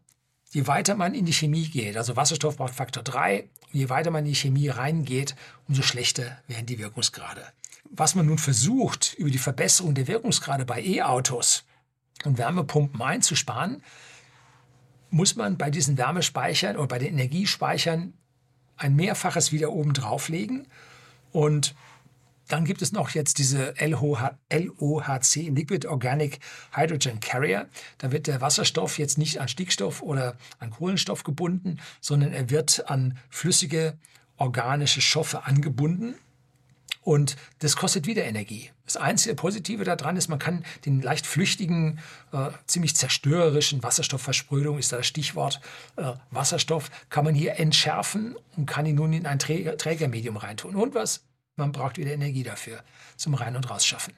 Je weiter man in die Chemie geht, also Wasserstoff braucht Faktor 3, je weiter man in die Chemie reingeht, umso schlechter werden die Wirkungsgrade was man nun versucht, über die Verbesserung der Wirkungsgrade bei E-Autos und Wärmepumpen einzusparen, muss man bei diesen Wärmespeichern oder bei den Energiespeichern ein Mehrfaches wieder oben drauflegen. Und dann gibt es noch jetzt diese LOHC, Liquid Organic Hydrogen Carrier. Da wird der Wasserstoff jetzt nicht an Stickstoff oder an Kohlenstoff gebunden, sondern er wird an flüssige organische Stoffe angebunden. Und das kostet wieder Energie. Das einzige Positive daran ist, man kann den leicht flüchtigen, äh, ziemlich zerstörerischen Wasserstoffversprödung, ist da das Stichwort äh, Wasserstoff, kann man hier entschärfen und kann ihn nun in ein Träger, Trägermedium reintun. Und was? Man braucht wieder Energie dafür zum Rein- und Rausschaffen.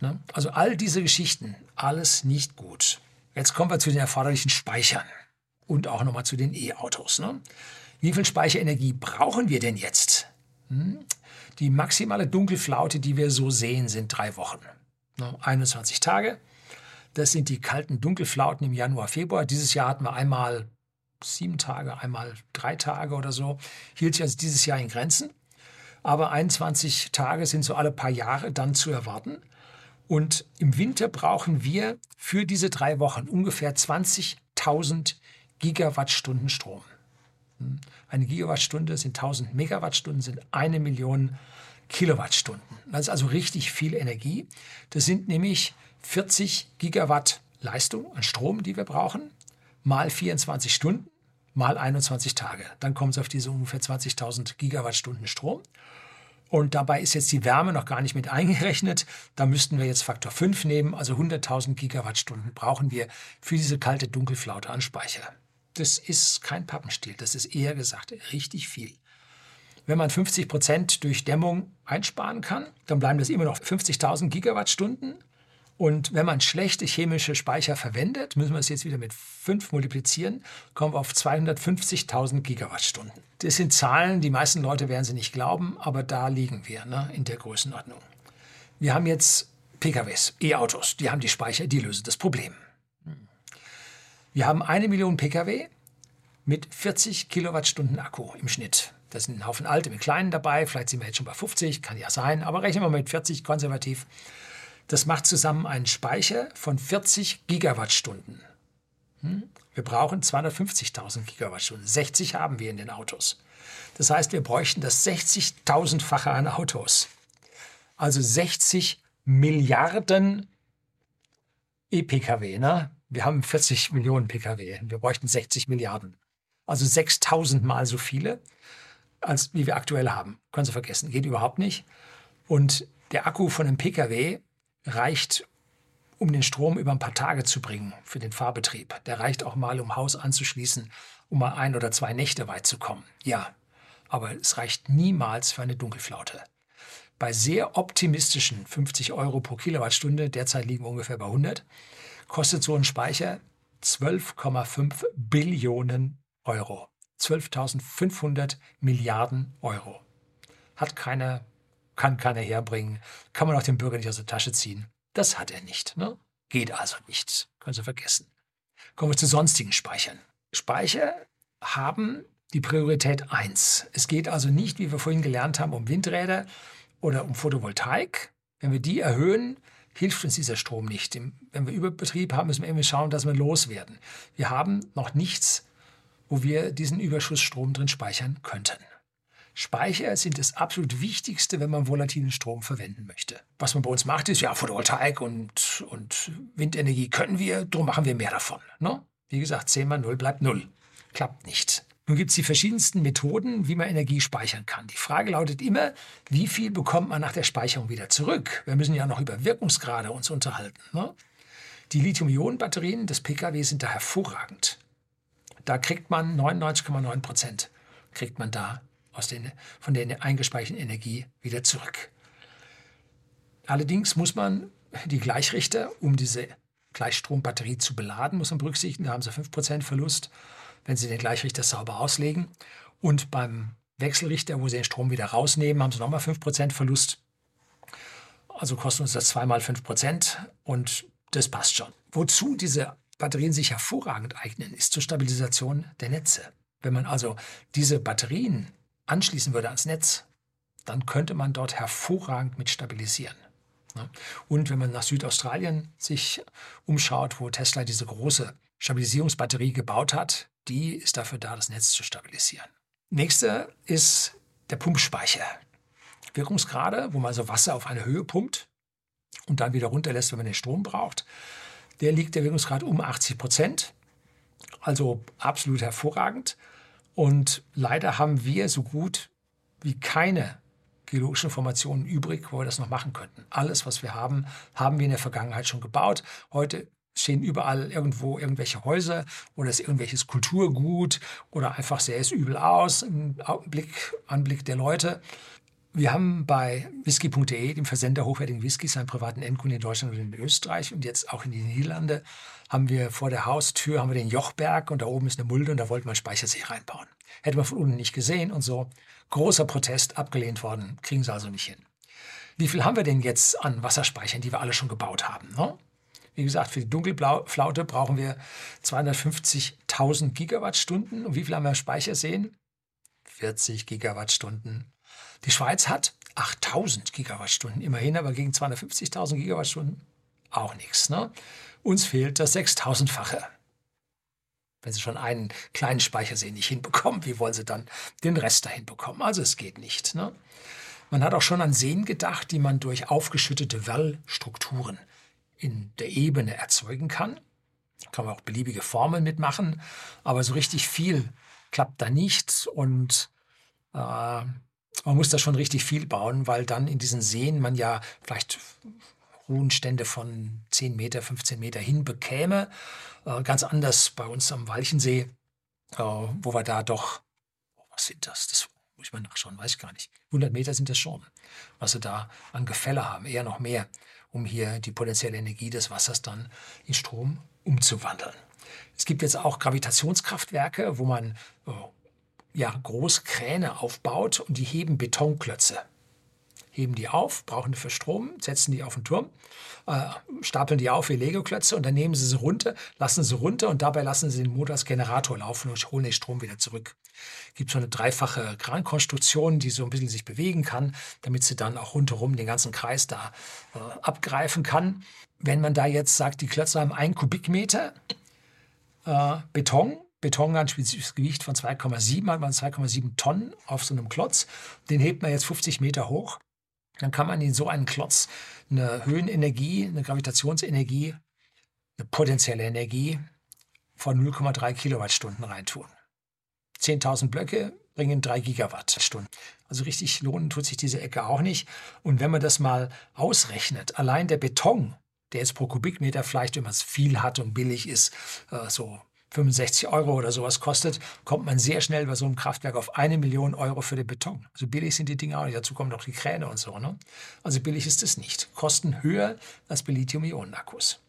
Ne? Also all diese Geschichten, alles nicht gut. Jetzt kommen wir zu den erforderlichen Speichern und auch nochmal zu den E-Autos. Ne? Wie viel Speicherenergie brauchen wir denn jetzt? Hm? Die maximale Dunkelflaute, die wir so sehen, sind drei Wochen. 21 Tage. Das sind die kalten Dunkelflauten im Januar, Februar. Dieses Jahr hatten wir einmal sieben Tage, einmal drei Tage oder so. Hielt sich also dieses Jahr in Grenzen. Aber 21 Tage sind so alle paar Jahre dann zu erwarten. Und im Winter brauchen wir für diese drei Wochen ungefähr 20.000 Gigawattstunden Strom. Eine Gigawattstunde sind 1000 Megawattstunden, sind eine Million Kilowattstunden. Das ist also richtig viel Energie. Das sind nämlich 40 Gigawatt Leistung an Strom, die wir brauchen, mal 24 Stunden, mal 21 Tage. Dann kommt es auf diese ungefähr 20.000 Gigawattstunden Strom. Und dabei ist jetzt die Wärme noch gar nicht mit eingerechnet. Da müssten wir jetzt Faktor 5 nehmen, also 100.000 Gigawattstunden brauchen wir für diese kalte Dunkelflaute an Speicher das ist kein Pappenstiel, das ist eher gesagt richtig viel. Wenn man 50 Prozent durch Dämmung einsparen kann, dann bleiben das immer noch 50.000 Gigawattstunden. Und wenn man schlechte chemische Speicher verwendet, müssen wir es jetzt wieder mit 5 multiplizieren, kommen wir auf 250.000 Gigawattstunden. Das sind Zahlen, die meisten Leute werden sie nicht glauben, aber da liegen wir ne, in der Größenordnung. Wir haben jetzt PKWs, E-Autos, die haben die Speicher, die lösen das Problem. Wir haben eine Million Pkw mit 40 Kilowattstunden Akku im Schnitt. Da sind ein Haufen alte mit kleinen dabei, vielleicht sind wir jetzt schon bei 50, kann ja sein, aber rechnen wir mit 40 konservativ. Das macht zusammen einen Speicher von 40 Gigawattstunden. Hm? Wir brauchen 250.000 Gigawattstunden. 60 haben wir in den Autos. Das heißt, wir bräuchten das 60.000-fache an Autos. Also 60 Milliarden E-Pkw. Ne? Wir haben 40 Millionen Pkw. Wir bräuchten 60 Milliarden. Also 6000 Mal so viele, als wie wir aktuell haben. Können Sie vergessen, geht überhaupt nicht. Und der Akku von einem Pkw reicht, um den Strom über ein paar Tage zu bringen für den Fahrbetrieb. Der reicht auch mal, um Haus anzuschließen, um mal ein oder zwei Nächte weit zu kommen. Ja, aber es reicht niemals für eine Dunkelflaute. Bei sehr optimistischen 50 Euro pro Kilowattstunde, derzeit liegen wir ungefähr bei 100, kostet so ein Speicher 12,5 Billionen Euro. 12.500 Milliarden Euro. Hat keiner, kann keiner herbringen, kann man auch dem Bürger nicht aus der Tasche ziehen. Das hat er nicht. Ne? Geht also nicht. Können Sie vergessen. Kommen wir zu sonstigen Speichern. Speicher haben die Priorität 1. Es geht also nicht, wie wir vorhin gelernt haben, um Windräder oder um Photovoltaik. Wenn wir die erhöhen, hilft uns dieser Strom nicht. Wenn wir Überbetrieb haben, müssen wir irgendwie schauen, dass wir loswerden. Wir haben noch nichts, wo wir diesen Überschussstrom drin speichern könnten. Speicher sind das absolut Wichtigste, wenn man volatilen Strom verwenden möchte. Was man bei uns macht, ist ja Photovoltaik und, und Windenergie können wir, darum machen wir mehr davon. Ne? Wie gesagt, 10 mal 0 bleibt 0. Klappt nicht. Nun gibt es die verschiedensten Methoden, wie man Energie speichern kann. Die Frage lautet immer, wie viel bekommt man nach der Speicherung wieder zurück? Wir müssen ja noch über Wirkungsgrade uns unterhalten. Ne? Die Lithium-Ionen-Batterien des Pkw sind da hervorragend. Da kriegt man 99,9 Prozent kriegt man da aus den, von der eingespeicherten Energie wieder zurück. Allerdings muss man die Gleichrichter, um diese Gleichstrombatterie zu beladen, muss man berücksichtigen. Da haben Sie 5% Verlust, wenn Sie den Gleichrichter sauber auslegen. Und beim Wechselrichter, wo Sie den Strom wieder rausnehmen, haben Sie nochmal 5% Verlust. Also kostet uns das zweimal 5% und das passt schon. Wozu diese Batterien sich hervorragend eignen, ist zur Stabilisation der Netze. Wenn man also diese Batterien anschließen würde ans Netz, dann könnte man dort hervorragend mit stabilisieren. Und wenn man nach Südaustralien sich umschaut, wo Tesla diese große Stabilisierungsbatterie gebaut hat, die ist dafür da, das Netz zu stabilisieren. Nächste ist der Pumpspeicher. Wirkungsgrade, wo man also Wasser auf eine Höhe pumpt und dann wieder runterlässt, wenn man den Strom braucht. Der liegt der Wirkungsgrad um 80 Prozent. Also absolut hervorragend. Und leider haben wir so gut wie keine geologischen Formationen übrig, wo wir das noch machen könnten. Alles, was wir haben, haben wir in der Vergangenheit schon gebaut. Heute stehen überall irgendwo irgendwelche Häuser oder ist irgendwelches Kulturgut oder einfach sähe es übel aus im Blick, Anblick der Leute. Wir haben bei whisky.de, dem Versender hochwertigen Whiskys, einen privaten Endkunden in Deutschland und in Österreich und jetzt auch in die Niederlande, haben wir vor der Haustür haben wir den Jochberg und da oben ist eine Mulde und da wollten wir einen Speichersee reinbauen. Hätte man von unten nicht gesehen und so. Großer Protest, abgelehnt worden, kriegen sie also nicht hin. Wie viel haben wir denn jetzt an Wasserspeichern, die wir alle schon gebaut haben? Ne? Wie gesagt, für die Dunkelflaute brauchen wir 250.000 Gigawattstunden. Und wie viel haben wir Speicherseen? 40 Gigawattstunden die Schweiz hat 8000 Gigawattstunden, immerhin aber gegen 250.000 Gigawattstunden auch nichts. Ne? Uns fehlt das 6000-fache. Wenn Sie schon einen kleinen Speichersee nicht hinbekommen, wie wollen Sie dann den Rest dahin bekommen? Also es geht nicht. Ne? Man hat auch schon an Seen gedacht, die man durch aufgeschüttete Wellstrukturen in der Ebene erzeugen kann. Da kann man auch beliebige Formeln mitmachen, aber so richtig viel klappt da nicht. Und äh, man muss da schon richtig viel bauen, weil dann in diesen Seen man ja vielleicht Ruhenstände von 10 Meter, 15 Meter hin bekäme. Äh, ganz anders bei uns am Walchensee, äh, wo wir da doch, oh, was sind das? Das muss ich mal nachschauen, weiß ich gar nicht. 100 Meter sind das schon, was wir da an Gefälle haben, eher noch mehr, um hier die potenzielle Energie des Wassers dann in Strom umzuwandeln. Es gibt jetzt auch Gravitationskraftwerke, wo man oh, ja, Großkräne aufbaut und die heben Betonklötze. Heben die auf, brauchen die für Strom, setzen die auf den Turm, äh, stapeln die auf wie Lego-Klötze und dann nehmen sie sie runter, lassen sie runter und dabei lassen sie den Motor als Generator laufen und holen den Strom wieder zurück. Gibt so eine dreifache Krankonstruktion, die so ein bisschen sich bewegen kann, damit sie dann auch rundherum den ganzen Kreis da äh, abgreifen kann. Wenn man da jetzt sagt, die Klötze haben ein Kubikmeter äh, Beton Beton ein spezifisches Gewicht von 2,7, hat man 2,7 Tonnen auf so einem Klotz. Den hebt man jetzt 50 Meter hoch. Dann kann man in so einen Klotz eine Höhenenergie, eine Gravitationsenergie, eine potenzielle Energie von 0,3 Kilowattstunden reintun. 10.000 Blöcke bringen 3 Gigawattstunden. Also richtig lohnen tut sich diese Ecke auch nicht. Und wenn man das mal ausrechnet, allein der Beton, der jetzt pro Kubikmeter vielleicht, wenn man es viel hat und billig ist, äh, so 65 Euro oder sowas kostet, kommt man sehr schnell bei so einem Kraftwerk auf eine Million Euro für den Beton. Also billig sind die Dinger auch nicht. Dazu kommen noch die Kräne und so. Ne? Also billig ist es nicht. Kosten höher als bei Lithium-Ionen-Akkus.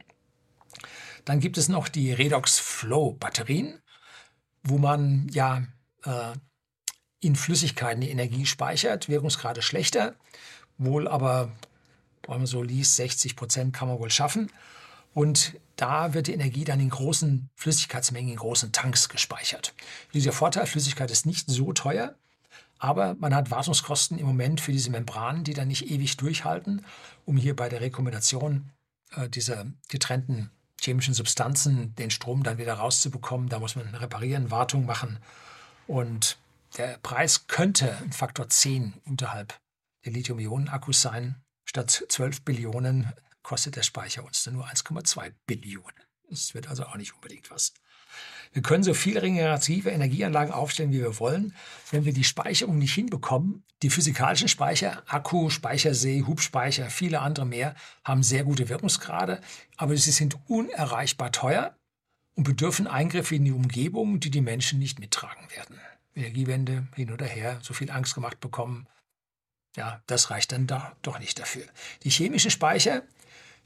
Dann gibt es noch die Redox Flow Batterien, wo man ja äh, in Flüssigkeiten die Energie speichert. Wirkungsgrade schlechter, wohl aber, wenn man so liest, 60 Prozent kann man wohl schaffen. Und da wird die Energie dann in großen Flüssigkeitsmengen, in großen Tanks gespeichert. Dieser Vorteil, Flüssigkeit ist nicht so teuer, aber man hat Wartungskosten im Moment für diese Membranen, die dann nicht ewig durchhalten, um hier bei der Rekombination äh, dieser getrennten chemischen Substanzen den Strom dann wieder rauszubekommen. Da muss man reparieren, Wartung machen. Und der Preis könnte ein Faktor 10 unterhalb der Lithium-Ionen-Akkus sein. Statt 12 Billionen kostet der Speicher uns dann nur 1,2 Billionen. Das wird also auch nicht unbedingt was. Wir können so viele regenerative Energieanlagen aufstellen, wie wir wollen. Wenn wir die Speicherung nicht hinbekommen, die physikalischen Speicher, Akku, Speichersee, Hubspeicher, viele andere mehr, haben sehr gute Wirkungsgrade, aber sie sind unerreichbar teuer und bedürfen Eingriffe in die Umgebung, die die Menschen nicht mittragen werden. Energiewende hin oder her, so viel Angst gemacht bekommen, ja, das reicht dann da doch nicht dafür. Die chemischen Speicher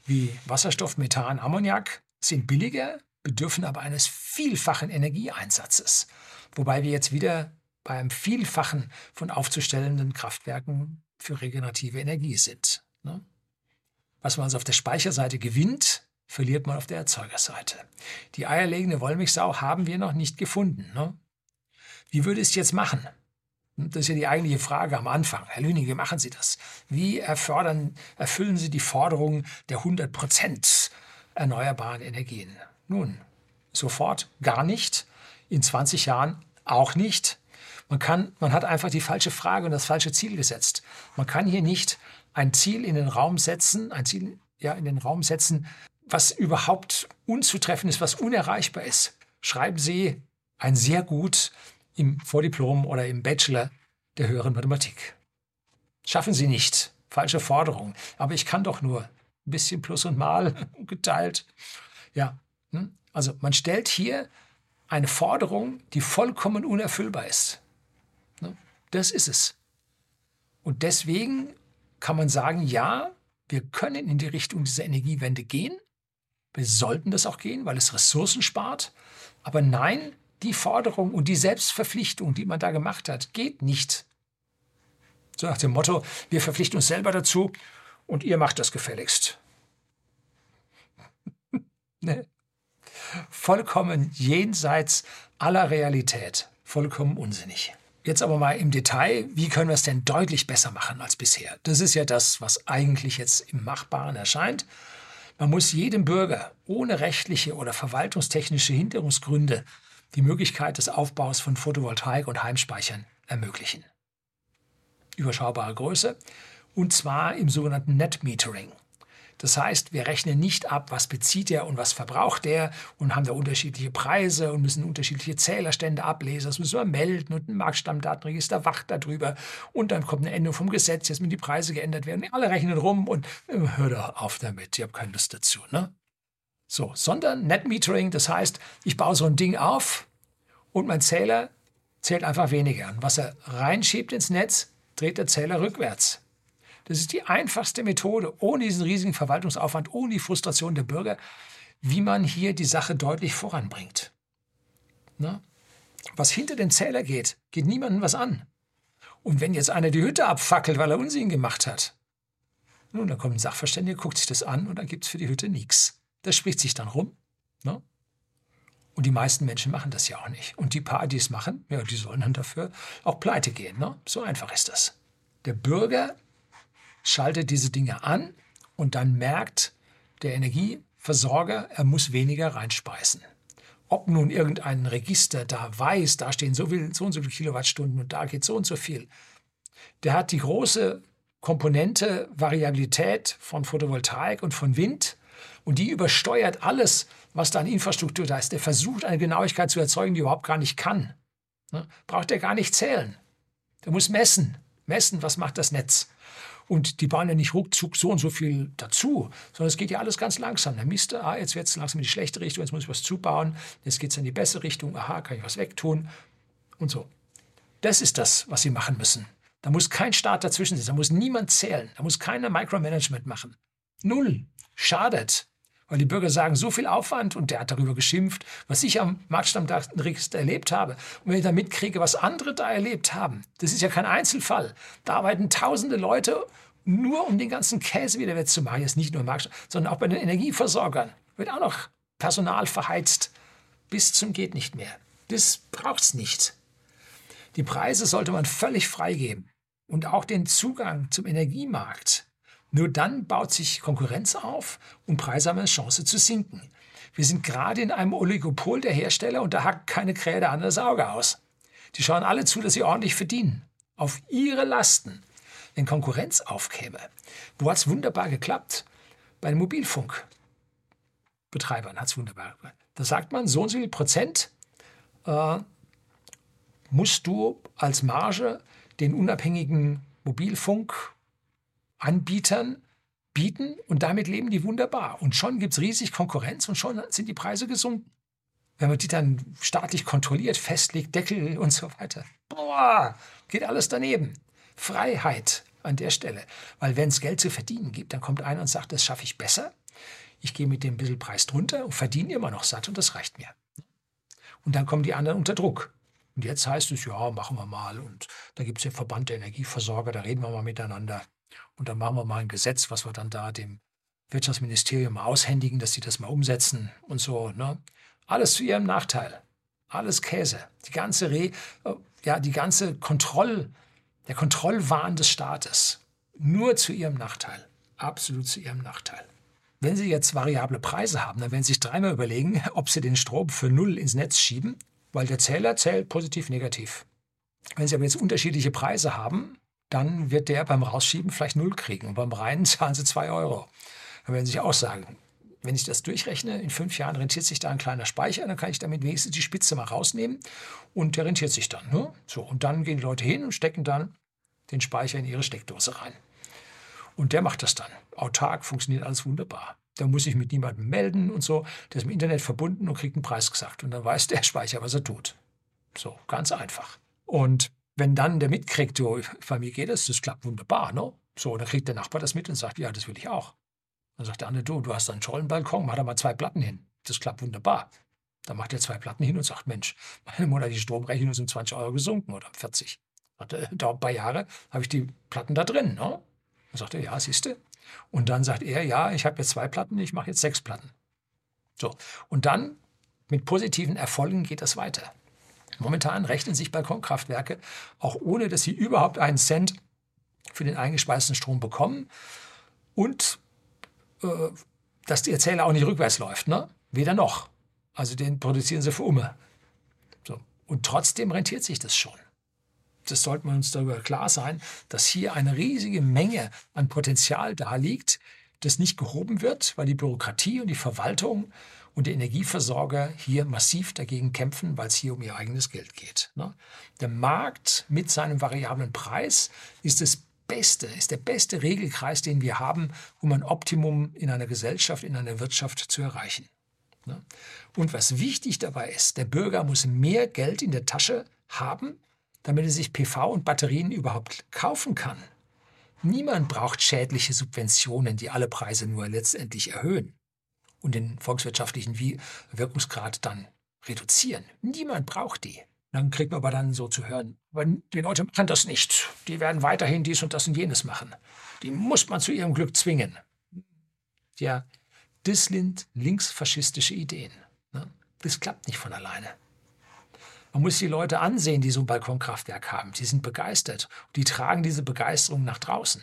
wie Wasserstoff, Methan, Ammoniak sind billiger, bedürfen aber eines vielfachen Energieeinsatzes. Wobei wir jetzt wieder bei einem Vielfachen von aufzustellenden Kraftwerken für regenerative Energie sind. Ne? Was man also auf der Speicherseite gewinnt, verliert man auf der Erzeugerseite. Die eierlegende Wollmilchsau haben wir noch nicht gefunden. Ne? Wie würde es jetzt machen? Das ist ja die eigentliche Frage am Anfang. Herr Lüning, wie machen Sie das? Wie erfordern, erfüllen Sie die Forderung der 100 Prozent erneuerbaren Energien? Nun, sofort gar nicht. In 20 Jahren auch nicht. Man, kann, man hat einfach die falsche Frage und das falsche Ziel gesetzt. Man kann hier nicht ein Ziel in den Raum setzen, ein Ziel ja, in den Raum setzen, was überhaupt unzutreffen ist, was unerreichbar ist. Schreiben Sie ein sehr gut im Vordiplom oder im Bachelor der höheren Mathematik. Schaffen Sie nicht. Falsche Forderung. Aber ich kann doch nur ein bisschen Plus und Mal geteilt. Ja, hm? also man stellt hier eine Forderung, die vollkommen unerfüllbar ist. Ne? Das ist es. Und deswegen kann man sagen, ja, wir können in die Richtung dieser Energiewende gehen. Wir sollten das auch gehen, weil es Ressourcen spart. Aber nein, die Forderung und die Selbstverpflichtung, die man da gemacht hat, geht nicht. So nach dem Motto, wir verpflichten uns selber dazu und ihr macht das gefälligst. nee. Vollkommen jenseits aller Realität. Vollkommen unsinnig. Jetzt aber mal im Detail, wie können wir es denn deutlich besser machen als bisher? Das ist ja das, was eigentlich jetzt im Machbaren erscheint. Man muss jedem Bürger ohne rechtliche oder verwaltungstechnische Hinderungsgründe die Möglichkeit des Aufbaus von Photovoltaik und Heimspeichern ermöglichen. Überschaubare Größe und zwar im sogenannten Net Metering. Das heißt, wir rechnen nicht ab, was bezieht er und was verbraucht er und haben da unterschiedliche Preise und müssen unterschiedliche Zählerstände ablesen. Das müssen wir melden und ein Marktstammdatenregister wacht darüber. Und dann kommt eine Änderung vom Gesetz, jetzt müssen die Preise geändert werden. Alle rechnen rum und äh, hör doch auf damit, ich habe keine Lust dazu. Ne? So, sondern Net Metering, das heißt, ich baue so ein Ding auf und mein Zähler zählt einfach weniger. Und was er reinschiebt ins Netz, dreht der Zähler rückwärts. Das ist die einfachste Methode, ohne diesen riesigen Verwaltungsaufwand, ohne die Frustration der Bürger, wie man hier die Sache deutlich voranbringt. Na? Was hinter dem Zähler geht, geht niemandem was an. Und wenn jetzt einer die Hütte abfackelt, weil er Unsinn gemacht hat, nun, dann kommt ein Sachverständiger, guckt sich das an und dann gibt es für die Hütte nichts. Das spricht sich dann rum. Ne? Und die meisten Menschen machen das ja auch nicht. Und die paar, die es machen, ja, die sollen dann dafür auch pleite gehen. Ne? So einfach ist das. Der Bürger schaltet diese Dinge an und dann merkt der Energieversorger, er muss weniger reinspeisen. Ob nun irgendein Register da weiß, da stehen so, viel, so und so viele Kilowattstunden und da geht so und so viel. Der hat die große Komponente Variabilität von Photovoltaik und von Wind und die übersteuert alles, was da an Infrastruktur da ist. Der versucht, eine Genauigkeit zu erzeugen, die er überhaupt gar nicht kann. Ne? Braucht er gar nicht zählen. Der muss messen. Messen, was macht das Netz. Und die bauen ja nicht ruckzuck so und so viel dazu, sondern es geht ja alles ganz langsam. Der misst, ah, jetzt wird es langsam in die schlechte Richtung, jetzt muss ich was zubauen, jetzt geht es in die bessere Richtung, aha, kann ich was wegtun und so. Das ist das, was sie machen müssen. Da muss kein Staat dazwischen sitzen, da muss niemand zählen, da muss keiner Micromanagement machen. Null. Schadet. Weil die Bürger sagen, so viel Aufwand und der hat darüber geschimpft, was ich am Marktstammregister erlebt habe. Und wenn ich da mitkriege, was andere da erlebt haben, das ist ja kein Einzelfall. Da arbeiten tausende Leute nur um den ganzen Käse wieder wettzumachen. Jetzt nicht nur im Marktstamm, sondern auch bei den Energieversorgern. Wird auch noch Personal verheizt. Bis zum geht nicht mehr. Das braucht's nicht. Die Preise sollte man völlig freigeben und auch den Zugang zum Energiemarkt. Nur dann baut sich Konkurrenz auf und Preise haben eine Chance zu sinken. Wir sind gerade in einem Oligopol der Hersteller und da hackt keine Krähe der andere Auge aus. Die schauen alle zu, dass sie ordentlich verdienen. Auf ihre Lasten. Wenn Konkurrenz aufkäme, wo hat es wunderbar geklappt? Bei den Mobilfunkbetreibern hat es wunderbar geklappt. Da sagt man, so und so viel Prozent äh, musst du als Marge den unabhängigen Mobilfunkanbietern bieten und damit leben die wunderbar. Und schon gibt es riesig Konkurrenz und schon sind die Preise gesunken. Wenn man die dann staatlich kontrolliert, festlegt, Deckel und so weiter, boah, geht alles daneben. Freiheit an der Stelle. Weil wenn es Geld zu verdienen gibt, dann kommt einer und sagt, das schaffe ich besser. Ich gehe mit dem bisschen Preis drunter und verdiene immer noch satt und das reicht mir. Und dann kommen die anderen unter Druck. Und jetzt heißt es, ja, machen wir mal. Und da gibt es den Verband der Energieversorger, da reden wir mal miteinander. Und dann machen wir mal ein Gesetz, was wir dann da dem Wirtschaftsministerium aushändigen, dass sie das mal umsetzen und so. Ne? Alles zu ihrem Nachteil. Alles Käse. Die ganze, Re äh, ja, die ganze Kontroll, der Kontrollwahn des Staates. Nur zu ihrem Nachteil. Absolut zu ihrem Nachteil. Wenn Sie jetzt variable Preise haben, dann werden Sie sich dreimal überlegen, ob Sie den Strom für null ins Netz schieben weil der Zähler zählt positiv, negativ. Wenn Sie aber jetzt unterschiedliche Preise haben, dann wird der beim Rausschieben vielleicht null kriegen und beim Reinen zahlen Sie zwei Euro. Dann werden Sie sich auch sagen, wenn ich das durchrechne, in fünf Jahren rentiert sich da ein kleiner Speicher, dann kann ich damit wenigstens die Spitze mal rausnehmen und der rentiert sich dann. Ne? So, und dann gehen die Leute hin und stecken dann den Speicher in ihre Steckdose rein. Und der macht das dann. Autark funktioniert alles wunderbar. Da muss ich mit niemandem melden und so. Der ist im Internet verbunden und kriegt einen Preis gesagt. Und dann weiß der Speicher, was er tut. So, ganz einfach. Und wenn dann der mitkriegt, du, bei mir geht das, das klappt wunderbar, ne? So, dann kriegt der Nachbar das mit und sagt, ja, das will ich auch. Dann sagt der andere, du, du hast einen Schollenbalkon, mach da mal zwei Platten hin. Das klappt wunderbar. Dann macht er zwei Platten hin und sagt, Mensch, meine monatliche Stromrechnung ist um 20 Euro gesunken oder um 40. Sagt er, dauert ein paar Jahre, habe ich die Platten da drin. Ne? Dann sagt er, ja, siehst du, und dann sagt er, ja, ich habe jetzt zwei Platten, ich mache jetzt sechs Platten. So. Und dann mit positiven Erfolgen geht das weiter. Momentan rechnen sich Balkonkraftwerke, auch ohne dass sie überhaupt einen Cent für den eingespeisten Strom bekommen und äh, dass der Zähler auch nicht rückwärts läuft. Ne? Weder noch. Also den produzieren sie für Umme. So. Und trotzdem rentiert sich das schon das sollten wir uns darüber klar sein, dass hier eine riesige Menge an Potenzial da liegt, das nicht gehoben wird, weil die Bürokratie und die Verwaltung und die Energieversorger hier massiv dagegen kämpfen, weil es hier um ihr eigenes Geld geht. Ne? Der Markt mit seinem variablen Preis ist das Beste, ist der beste Regelkreis, den wir haben, um ein Optimum in einer Gesellschaft, in einer Wirtschaft zu erreichen. Ne? Und was wichtig dabei ist, der Bürger muss mehr Geld in der Tasche haben, damit er sich PV und Batterien überhaupt kaufen kann. Niemand braucht schädliche Subventionen, die alle Preise nur letztendlich erhöhen und den volkswirtschaftlichen Wirkungsgrad dann reduzieren. Niemand braucht die. Dann kriegt man aber dann so zu hören, aber die Leute machen das nicht. Die werden weiterhin dies und das und jenes machen. Die muss man zu ihrem Glück zwingen. Ja, das sind linksfaschistische Ideen. Ne? Das klappt nicht von alleine. Man muss die Leute ansehen, die so ein Balkonkraftwerk haben. Die sind begeistert. Die tragen diese Begeisterung nach draußen.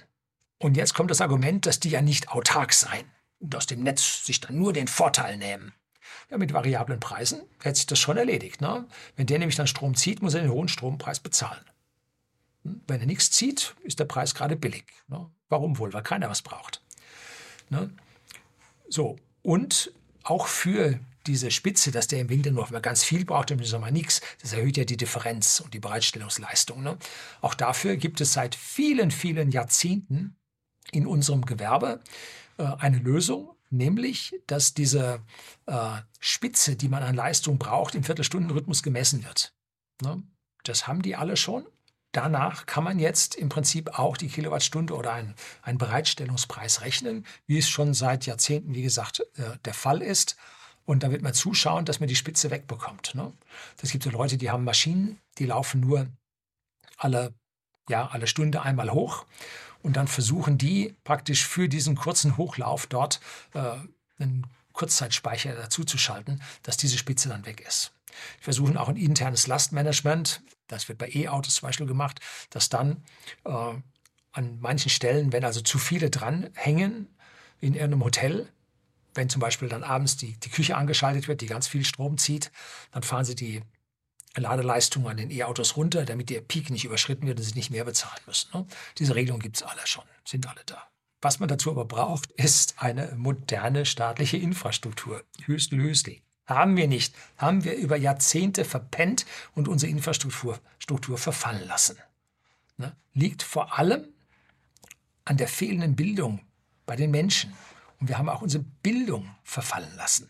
Und jetzt kommt das Argument, dass die ja nicht autark seien und aus dem Netz sich dann nur den Vorteil nehmen. Ja, mit variablen Preisen hätte sich das schon erledigt. Ne? Wenn der nämlich dann Strom zieht, muss er den hohen Strompreis bezahlen. Hm? Wenn er nichts zieht, ist der Preis gerade billig. Ne? Warum wohl? Weil keiner was braucht. Ne? So, und auch für diese Spitze, dass der im Winter nur ganz viel braucht im Sommer nichts, das erhöht ja die Differenz und die Bereitstellungsleistung. Ne? Auch dafür gibt es seit vielen, vielen Jahrzehnten in unserem Gewerbe äh, eine Lösung, nämlich, dass diese äh, Spitze, die man an Leistung braucht, im Viertelstundenrhythmus gemessen wird. Ne? Das haben die alle schon. Danach kann man jetzt im Prinzip auch die Kilowattstunde oder einen, einen Bereitstellungspreis rechnen, wie es schon seit Jahrzehnten, wie gesagt, äh, der Fall ist. Und da wird man zuschauen, dass man die Spitze wegbekommt. Ne? Gibt so Leute, die haben Maschinen, die laufen nur alle, ja, alle Stunde einmal hoch. Und dann versuchen die praktisch für diesen kurzen Hochlauf dort äh, einen Kurzzeitspeicher dazu zu schalten, dass diese Spitze dann weg ist. Wir versuchen auch ein internes Lastmanagement, das wird bei E-Autos zum Beispiel gemacht, dass dann äh, an manchen Stellen, wenn also zu viele dranhängen in irgendeinem Hotel, wenn zum Beispiel dann abends die, die Küche angeschaltet wird, die ganz viel Strom zieht, dann fahren sie die Ladeleistung an den E-Autos runter, damit der Peak nicht überschritten wird und sie nicht mehr bezahlen müssen. Ne? Diese Regelungen gibt es alle schon, sind alle da. Was man dazu aber braucht, ist eine moderne staatliche Infrastruktur. Hüstel, Hüstel. Haben wir nicht. Haben wir über Jahrzehnte verpennt und unsere Infrastruktur Struktur verfallen lassen. Ne? Liegt vor allem an der fehlenden Bildung bei den Menschen. Und wir haben auch unsere Bildung verfallen lassen.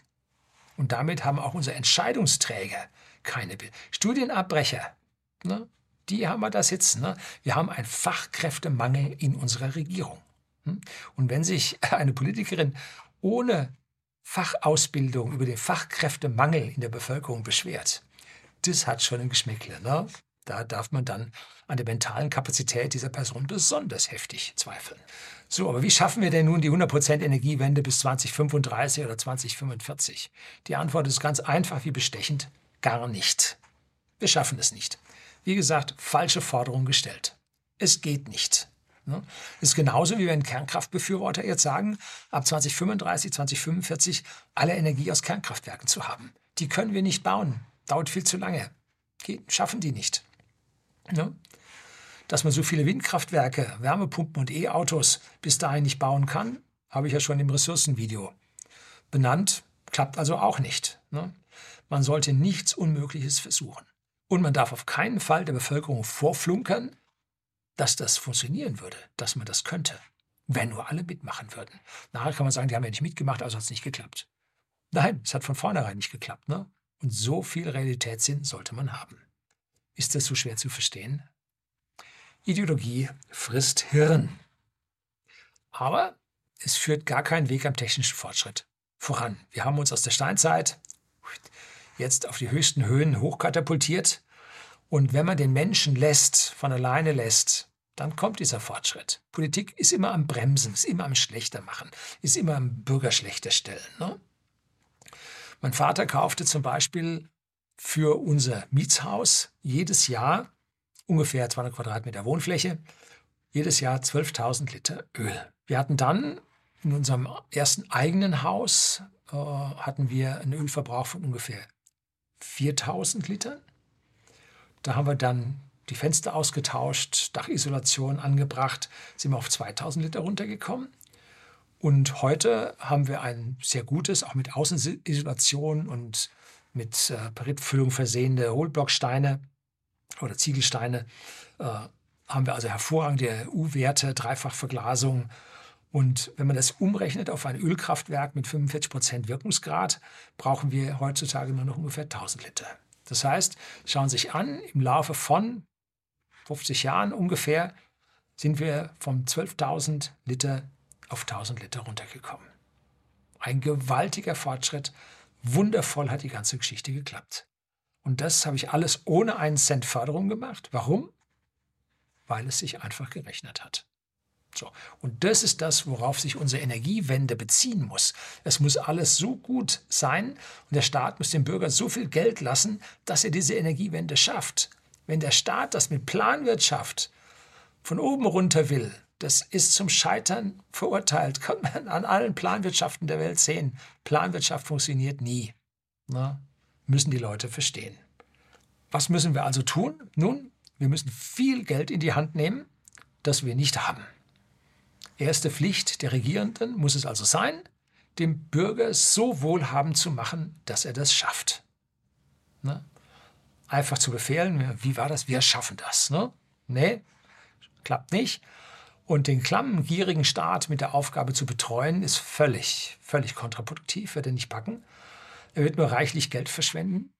Und damit haben auch unsere Entscheidungsträger keine Bildung. Studienabbrecher, ne, die haben wir da sitzen. Ne? Wir haben einen Fachkräftemangel in unserer Regierung. Hm? Und wenn sich eine Politikerin ohne Fachausbildung über den Fachkräftemangel in der Bevölkerung beschwert, das hat schon ein Geschmäckle. Ne? Da darf man dann an der mentalen Kapazität dieser Person besonders heftig zweifeln. So, aber wie schaffen wir denn nun die 100% Energiewende bis 2035 oder 2045? Die Antwort ist ganz einfach wie bestechend, gar nicht. Wir schaffen es nicht. Wie gesagt, falsche Forderung gestellt. Es geht nicht. Ne? Ist genauso wie wenn Kernkraftbefürworter jetzt sagen, ab 2035, 2045 alle Energie aus Kernkraftwerken zu haben. Die können wir nicht bauen. Dauert viel zu lange. Schaffen die nicht. Ne? Dass man so viele Windkraftwerke, Wärmepumpen und E-Autos bis dahin nicht bauen kann, habe ich ja schon im Ressourcenvideo benannt. Klappt also auch nicht. Ne? Man sollte nichts Unmögliches versuchen. Und man darf auf keinen Fall der Bevölkerung vorflunkern, dass das funktionieren würde, dass man das könnte, wenn nur alle mitmachen würden. Nachher kann man sagen, die haben ja nicht mitgemacht, also hat es nicht geklappt. Nein, es hat von vornherein nicht geklappt. Ne? Und so viel Realitätssinn sollte man haben. Ist das so schwer zu verstehen? Ideologie frisst Hirn. Aber es führt gar keinen Weg am technischen Fortschritt voran. Wir haben uns aus der Steinzeit jetzt auf die höchsten Höhen hochkatapultiert. Und wenn man den Menschen lässt, von alleine lässt, dann kommt dieser Fortschritt. Politik ist immer am Bremsen, ist immer am Schlechter machen, ist immer am Bürger schlechter stellen. Ne? Mein Vater kaufte zum Beispiel für unser Mietshaus jedes Jahr ungefähr 200 Quadratmeter Wohnfläche, jedes Jahr 12.000 Liter Öl. Wir hatten dann in unserem ersten eigenen Haus äh, hatten wir einen Ölverbrauch von ungefähr 4.000 Litern. Da haben wir dann die Fenster ausgetauscht, Dachisolation angebracht, sind wir auf 2000 Liter runtergekommen. Und heute haben wir ein sehr gutes, auch mit Außenisolation und mit äh, Peritfüllung versehene Hohlblocksteine oder Ziegelsteine äh, haben wir also hervorragende U-Werte, Dreifachverglasung. Und wenn man das umrechnet auf ein Ölkraftwerk mit 45 Prozent Wirkungsgrad, brauchen wir heutzutage nur noch ungefähr 1000 Liter. Das heißt, schauen Sie sich an, im Laufe von 50 Jahren ungefähr sind wir von 12.000 Liter auf 1000 Liter runtergekommen. Ein gewaltiger Fortschritt. Wundervoll hat die ganze Geschichte geklappt. Und das habe ich alles ohne einen Cent Förderung gemacht. Warum? Weil es sich einfach gerechnet hat. So. Und das ist das, worauf sich unsere Energiewende beziehen muss. Es muss alles so gut sein und der Staat muss dem Bürger so viel Geld lassen, dass er diese Energiewende schafft. Wenn der Staat das mit Planwirtschaft von oben runter will, das ist zum Scheitern verurteilt. Kann man an allen Planwirtschaften der Welt sehen. Planwirtschaft funktioniert nie. Na? müssen die Leute verstehen. Was müssen wir also tun? Nun, wir müssen viel Geld in die Hand nehmen, das wir nicht haben. Erste Pflicht der Regierenden muss es also sein, dem Bürger so wohlhabend zu machen, dass er das schafft. Ne? Einfach zu befehlen, wie war das? Wir schaffen das. Ne? Nee, klappt nicht. Und den klammen, gierigen Staat mit der Aufgabe zu betreuen, ist völlig, völlig kontraproduktiv, wird er nicht packen. Er wird nur reichlich Geld verschwenden.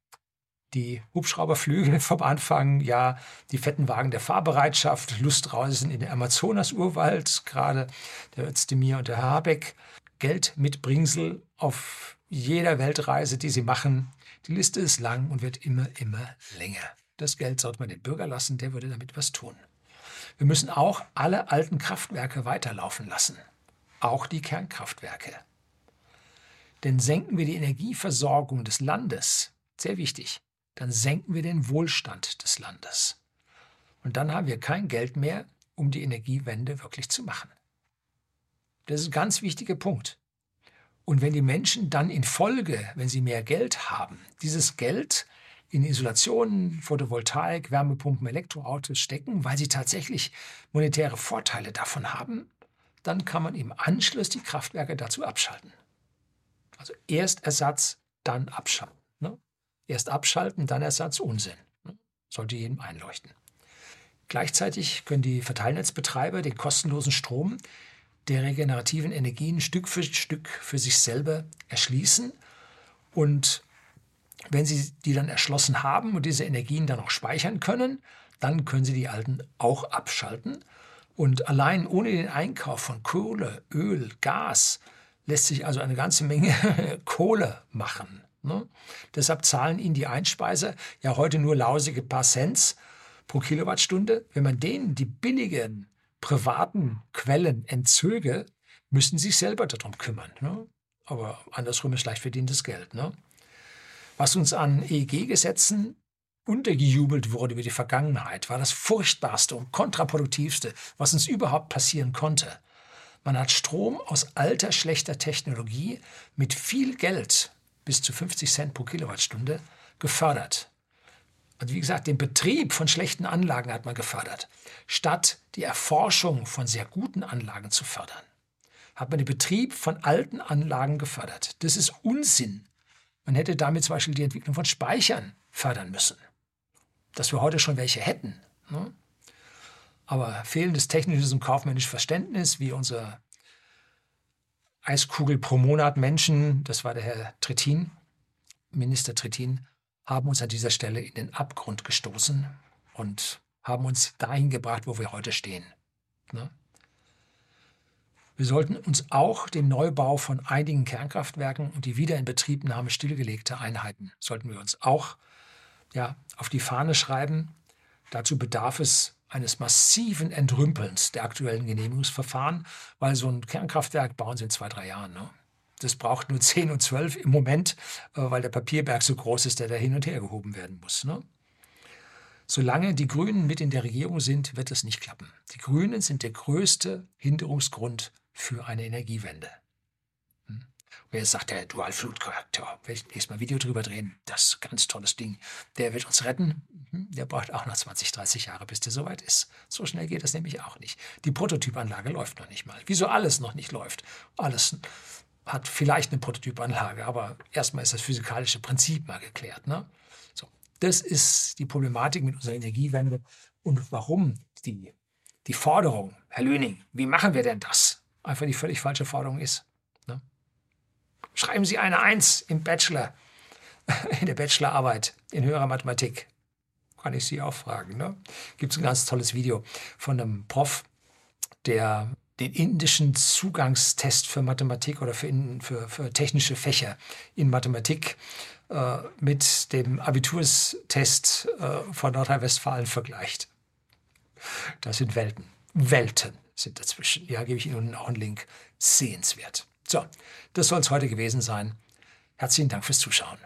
Die Hubschrauberflüge vom Anfang, ja, die fetten Wagen der Fahrbereitschaft, Lustreisen in den Amazonas-Urwald, gerade der Özdemir und der Habeck, Geld mit Bringsel auf jeder Weltreise, die sie machen. Die Liste ist lang und wird immer, immer länger. Das Geld sollte man den Bürger lassen, der würde damit was tun. Wir müssen auch alle alten Kraftwerke weiterlaufen lassen, auch die Kernkraftwerke. Denn senken wir die Energieversorgung des Landes, sehr wichtig, dann senken wir den Wohlstand des Landes. Und dann haben wir kein Geld mehr, um die Energiewende wirklich zu machen. Das ist ein ganz wichtiger Punkt. Und wenn die Menschen dann in Folge, wenn sie mehr Geld haben, dieses Geld in Isolationen, Photovoltaik, Wärmepumpen, Elektroautos stecken, weil sie tatsächlich monetäre Vorteile davon haben, dann kann man im Anschluss die Kraftwerke dazu abschalten. Also erst Ersatz, dann abschalten. Ne? Erst abschalten, dann Ersatz, Unsinn. Ne? Sollte jedem einleuchten. Gleichzeitig können die Verteilnetzbetreiber den kostenlosen Strom der regenerativen Energien Stück für Stück für sich selber erschließen und wenn Sie die dann erschlossen haben und diese Energien dann auch speichern können, dann können Sie die alten auch abschalten. Und allein ohne den Einkauf von Kohle, Öl, Gas lässt sich also eine ganze Menge Kohle machen. Ne? Deshalb zahlen Ihnen die Einspeiser ja heute nur lausige paar Cents pro Kilowattstunde. Wenn man denen die billigen privaten Quellen entzöge, müssten Sie sich selber darum kümmern. Ne? Aber andersrum ist leicht verdientes Geld. Ne? Was uns an EEG-Gesetzen untergejubelt wurde über die Vergangenheit, war das furchtbarste und kontraproduktivste, was uns überhaupt passieren konnte. Man hat Strom aus alter, schlechter Technologie mit viel Geld, bis zu 50 Cent pro Kilowattstunde, gefördert. Und wie gesagt, den Betrieb von schlechten Anlagen hat man gefördert, statt die Erforschung von sehr guten Anlagen zu fördern. Hat man den Betrieb von alten Anlagen gefördert. Das ist Unsinn. Man hätte damit zum Beispiel die Entwicklung von Speichern fördern müssen, dass wir heute schon welche hätten. Ne? Aber fehlendes technisches und kaufmännisches Verständnis, wie unser Eiskugel pro Monat Menschen, das war der Herr Trittin, Minister Trittin, haben uns an dieser Stelle in den Abgrund gestoßen und haben uns dahin gebracht, wo wir heute stehen. Ne? Wir sollten uns auch den Neubau von einigen Kernkraftwerken und die Wiederinbetriebnahme stillgelegter Einheiten sollten wir uns auch ja, auf die Fahne schreiben. Dazu bedarf es eines massiven Entrümpelns der aktuellen Genehmigungsverfahren, weil so ein Kernkraftwerk bauen sie in zwei, drei Jahren. Ne? Das braucht nur 10 und 12 im Moment, äh, weil der Papierberg so groß ist, der da hin und her gehoben werden muss. Ne? Solange die Grünen mit in der Regierung sind, wird es nicht klappen. Die Grünen sind der größte Hinderungsgrund für eine Energiewende. Hm? Und jetzt sagt der Dual-Fluid-Korrektor, werde ich nächstes Mal ein Video drüber drehen, das ist ein ganz tolles Ding. Der wird uns retten. Hm? Der braucht auch noch 20, 30 Jahre, bis der soweit ist. So schnell geht das nämlich auch nicht. Die Prototypanlage läuft noch nicht mal. Wieso alles noch nicht läuft? Alles hat vielleicht eine Prototypanlage, aber erstmal ist das physikalische Prinzip mal geklärt. Ne? So, das ist die Problematik mit unserer Energiewende und warum die, die Forderung, Herr Löning, wie machen wir denn das? Einfach die völlig falsche Forderung ist. Ne? Schreiben Sie eine Eins im Bachelor, in der Bachelorarbeit in höherer Mathematik. Kann ich Sie auch fragen. Ne? Gibt es ein ganz tolles Video von einem Prof, der den indischen Zugangstest für Mathematik oder für, für, für technische Fächer in Mathematik äh, mit dem Abiturstest äh, von Nordrhein-Westfalen vergleicht. Das sind Welten. Welten sind dazwischen. Ja, gebe ich Ihnen auch einen Link. Sehenswert. So, das soll es heute gewesen sein. Herzlichen Dank fürs Zuschauen.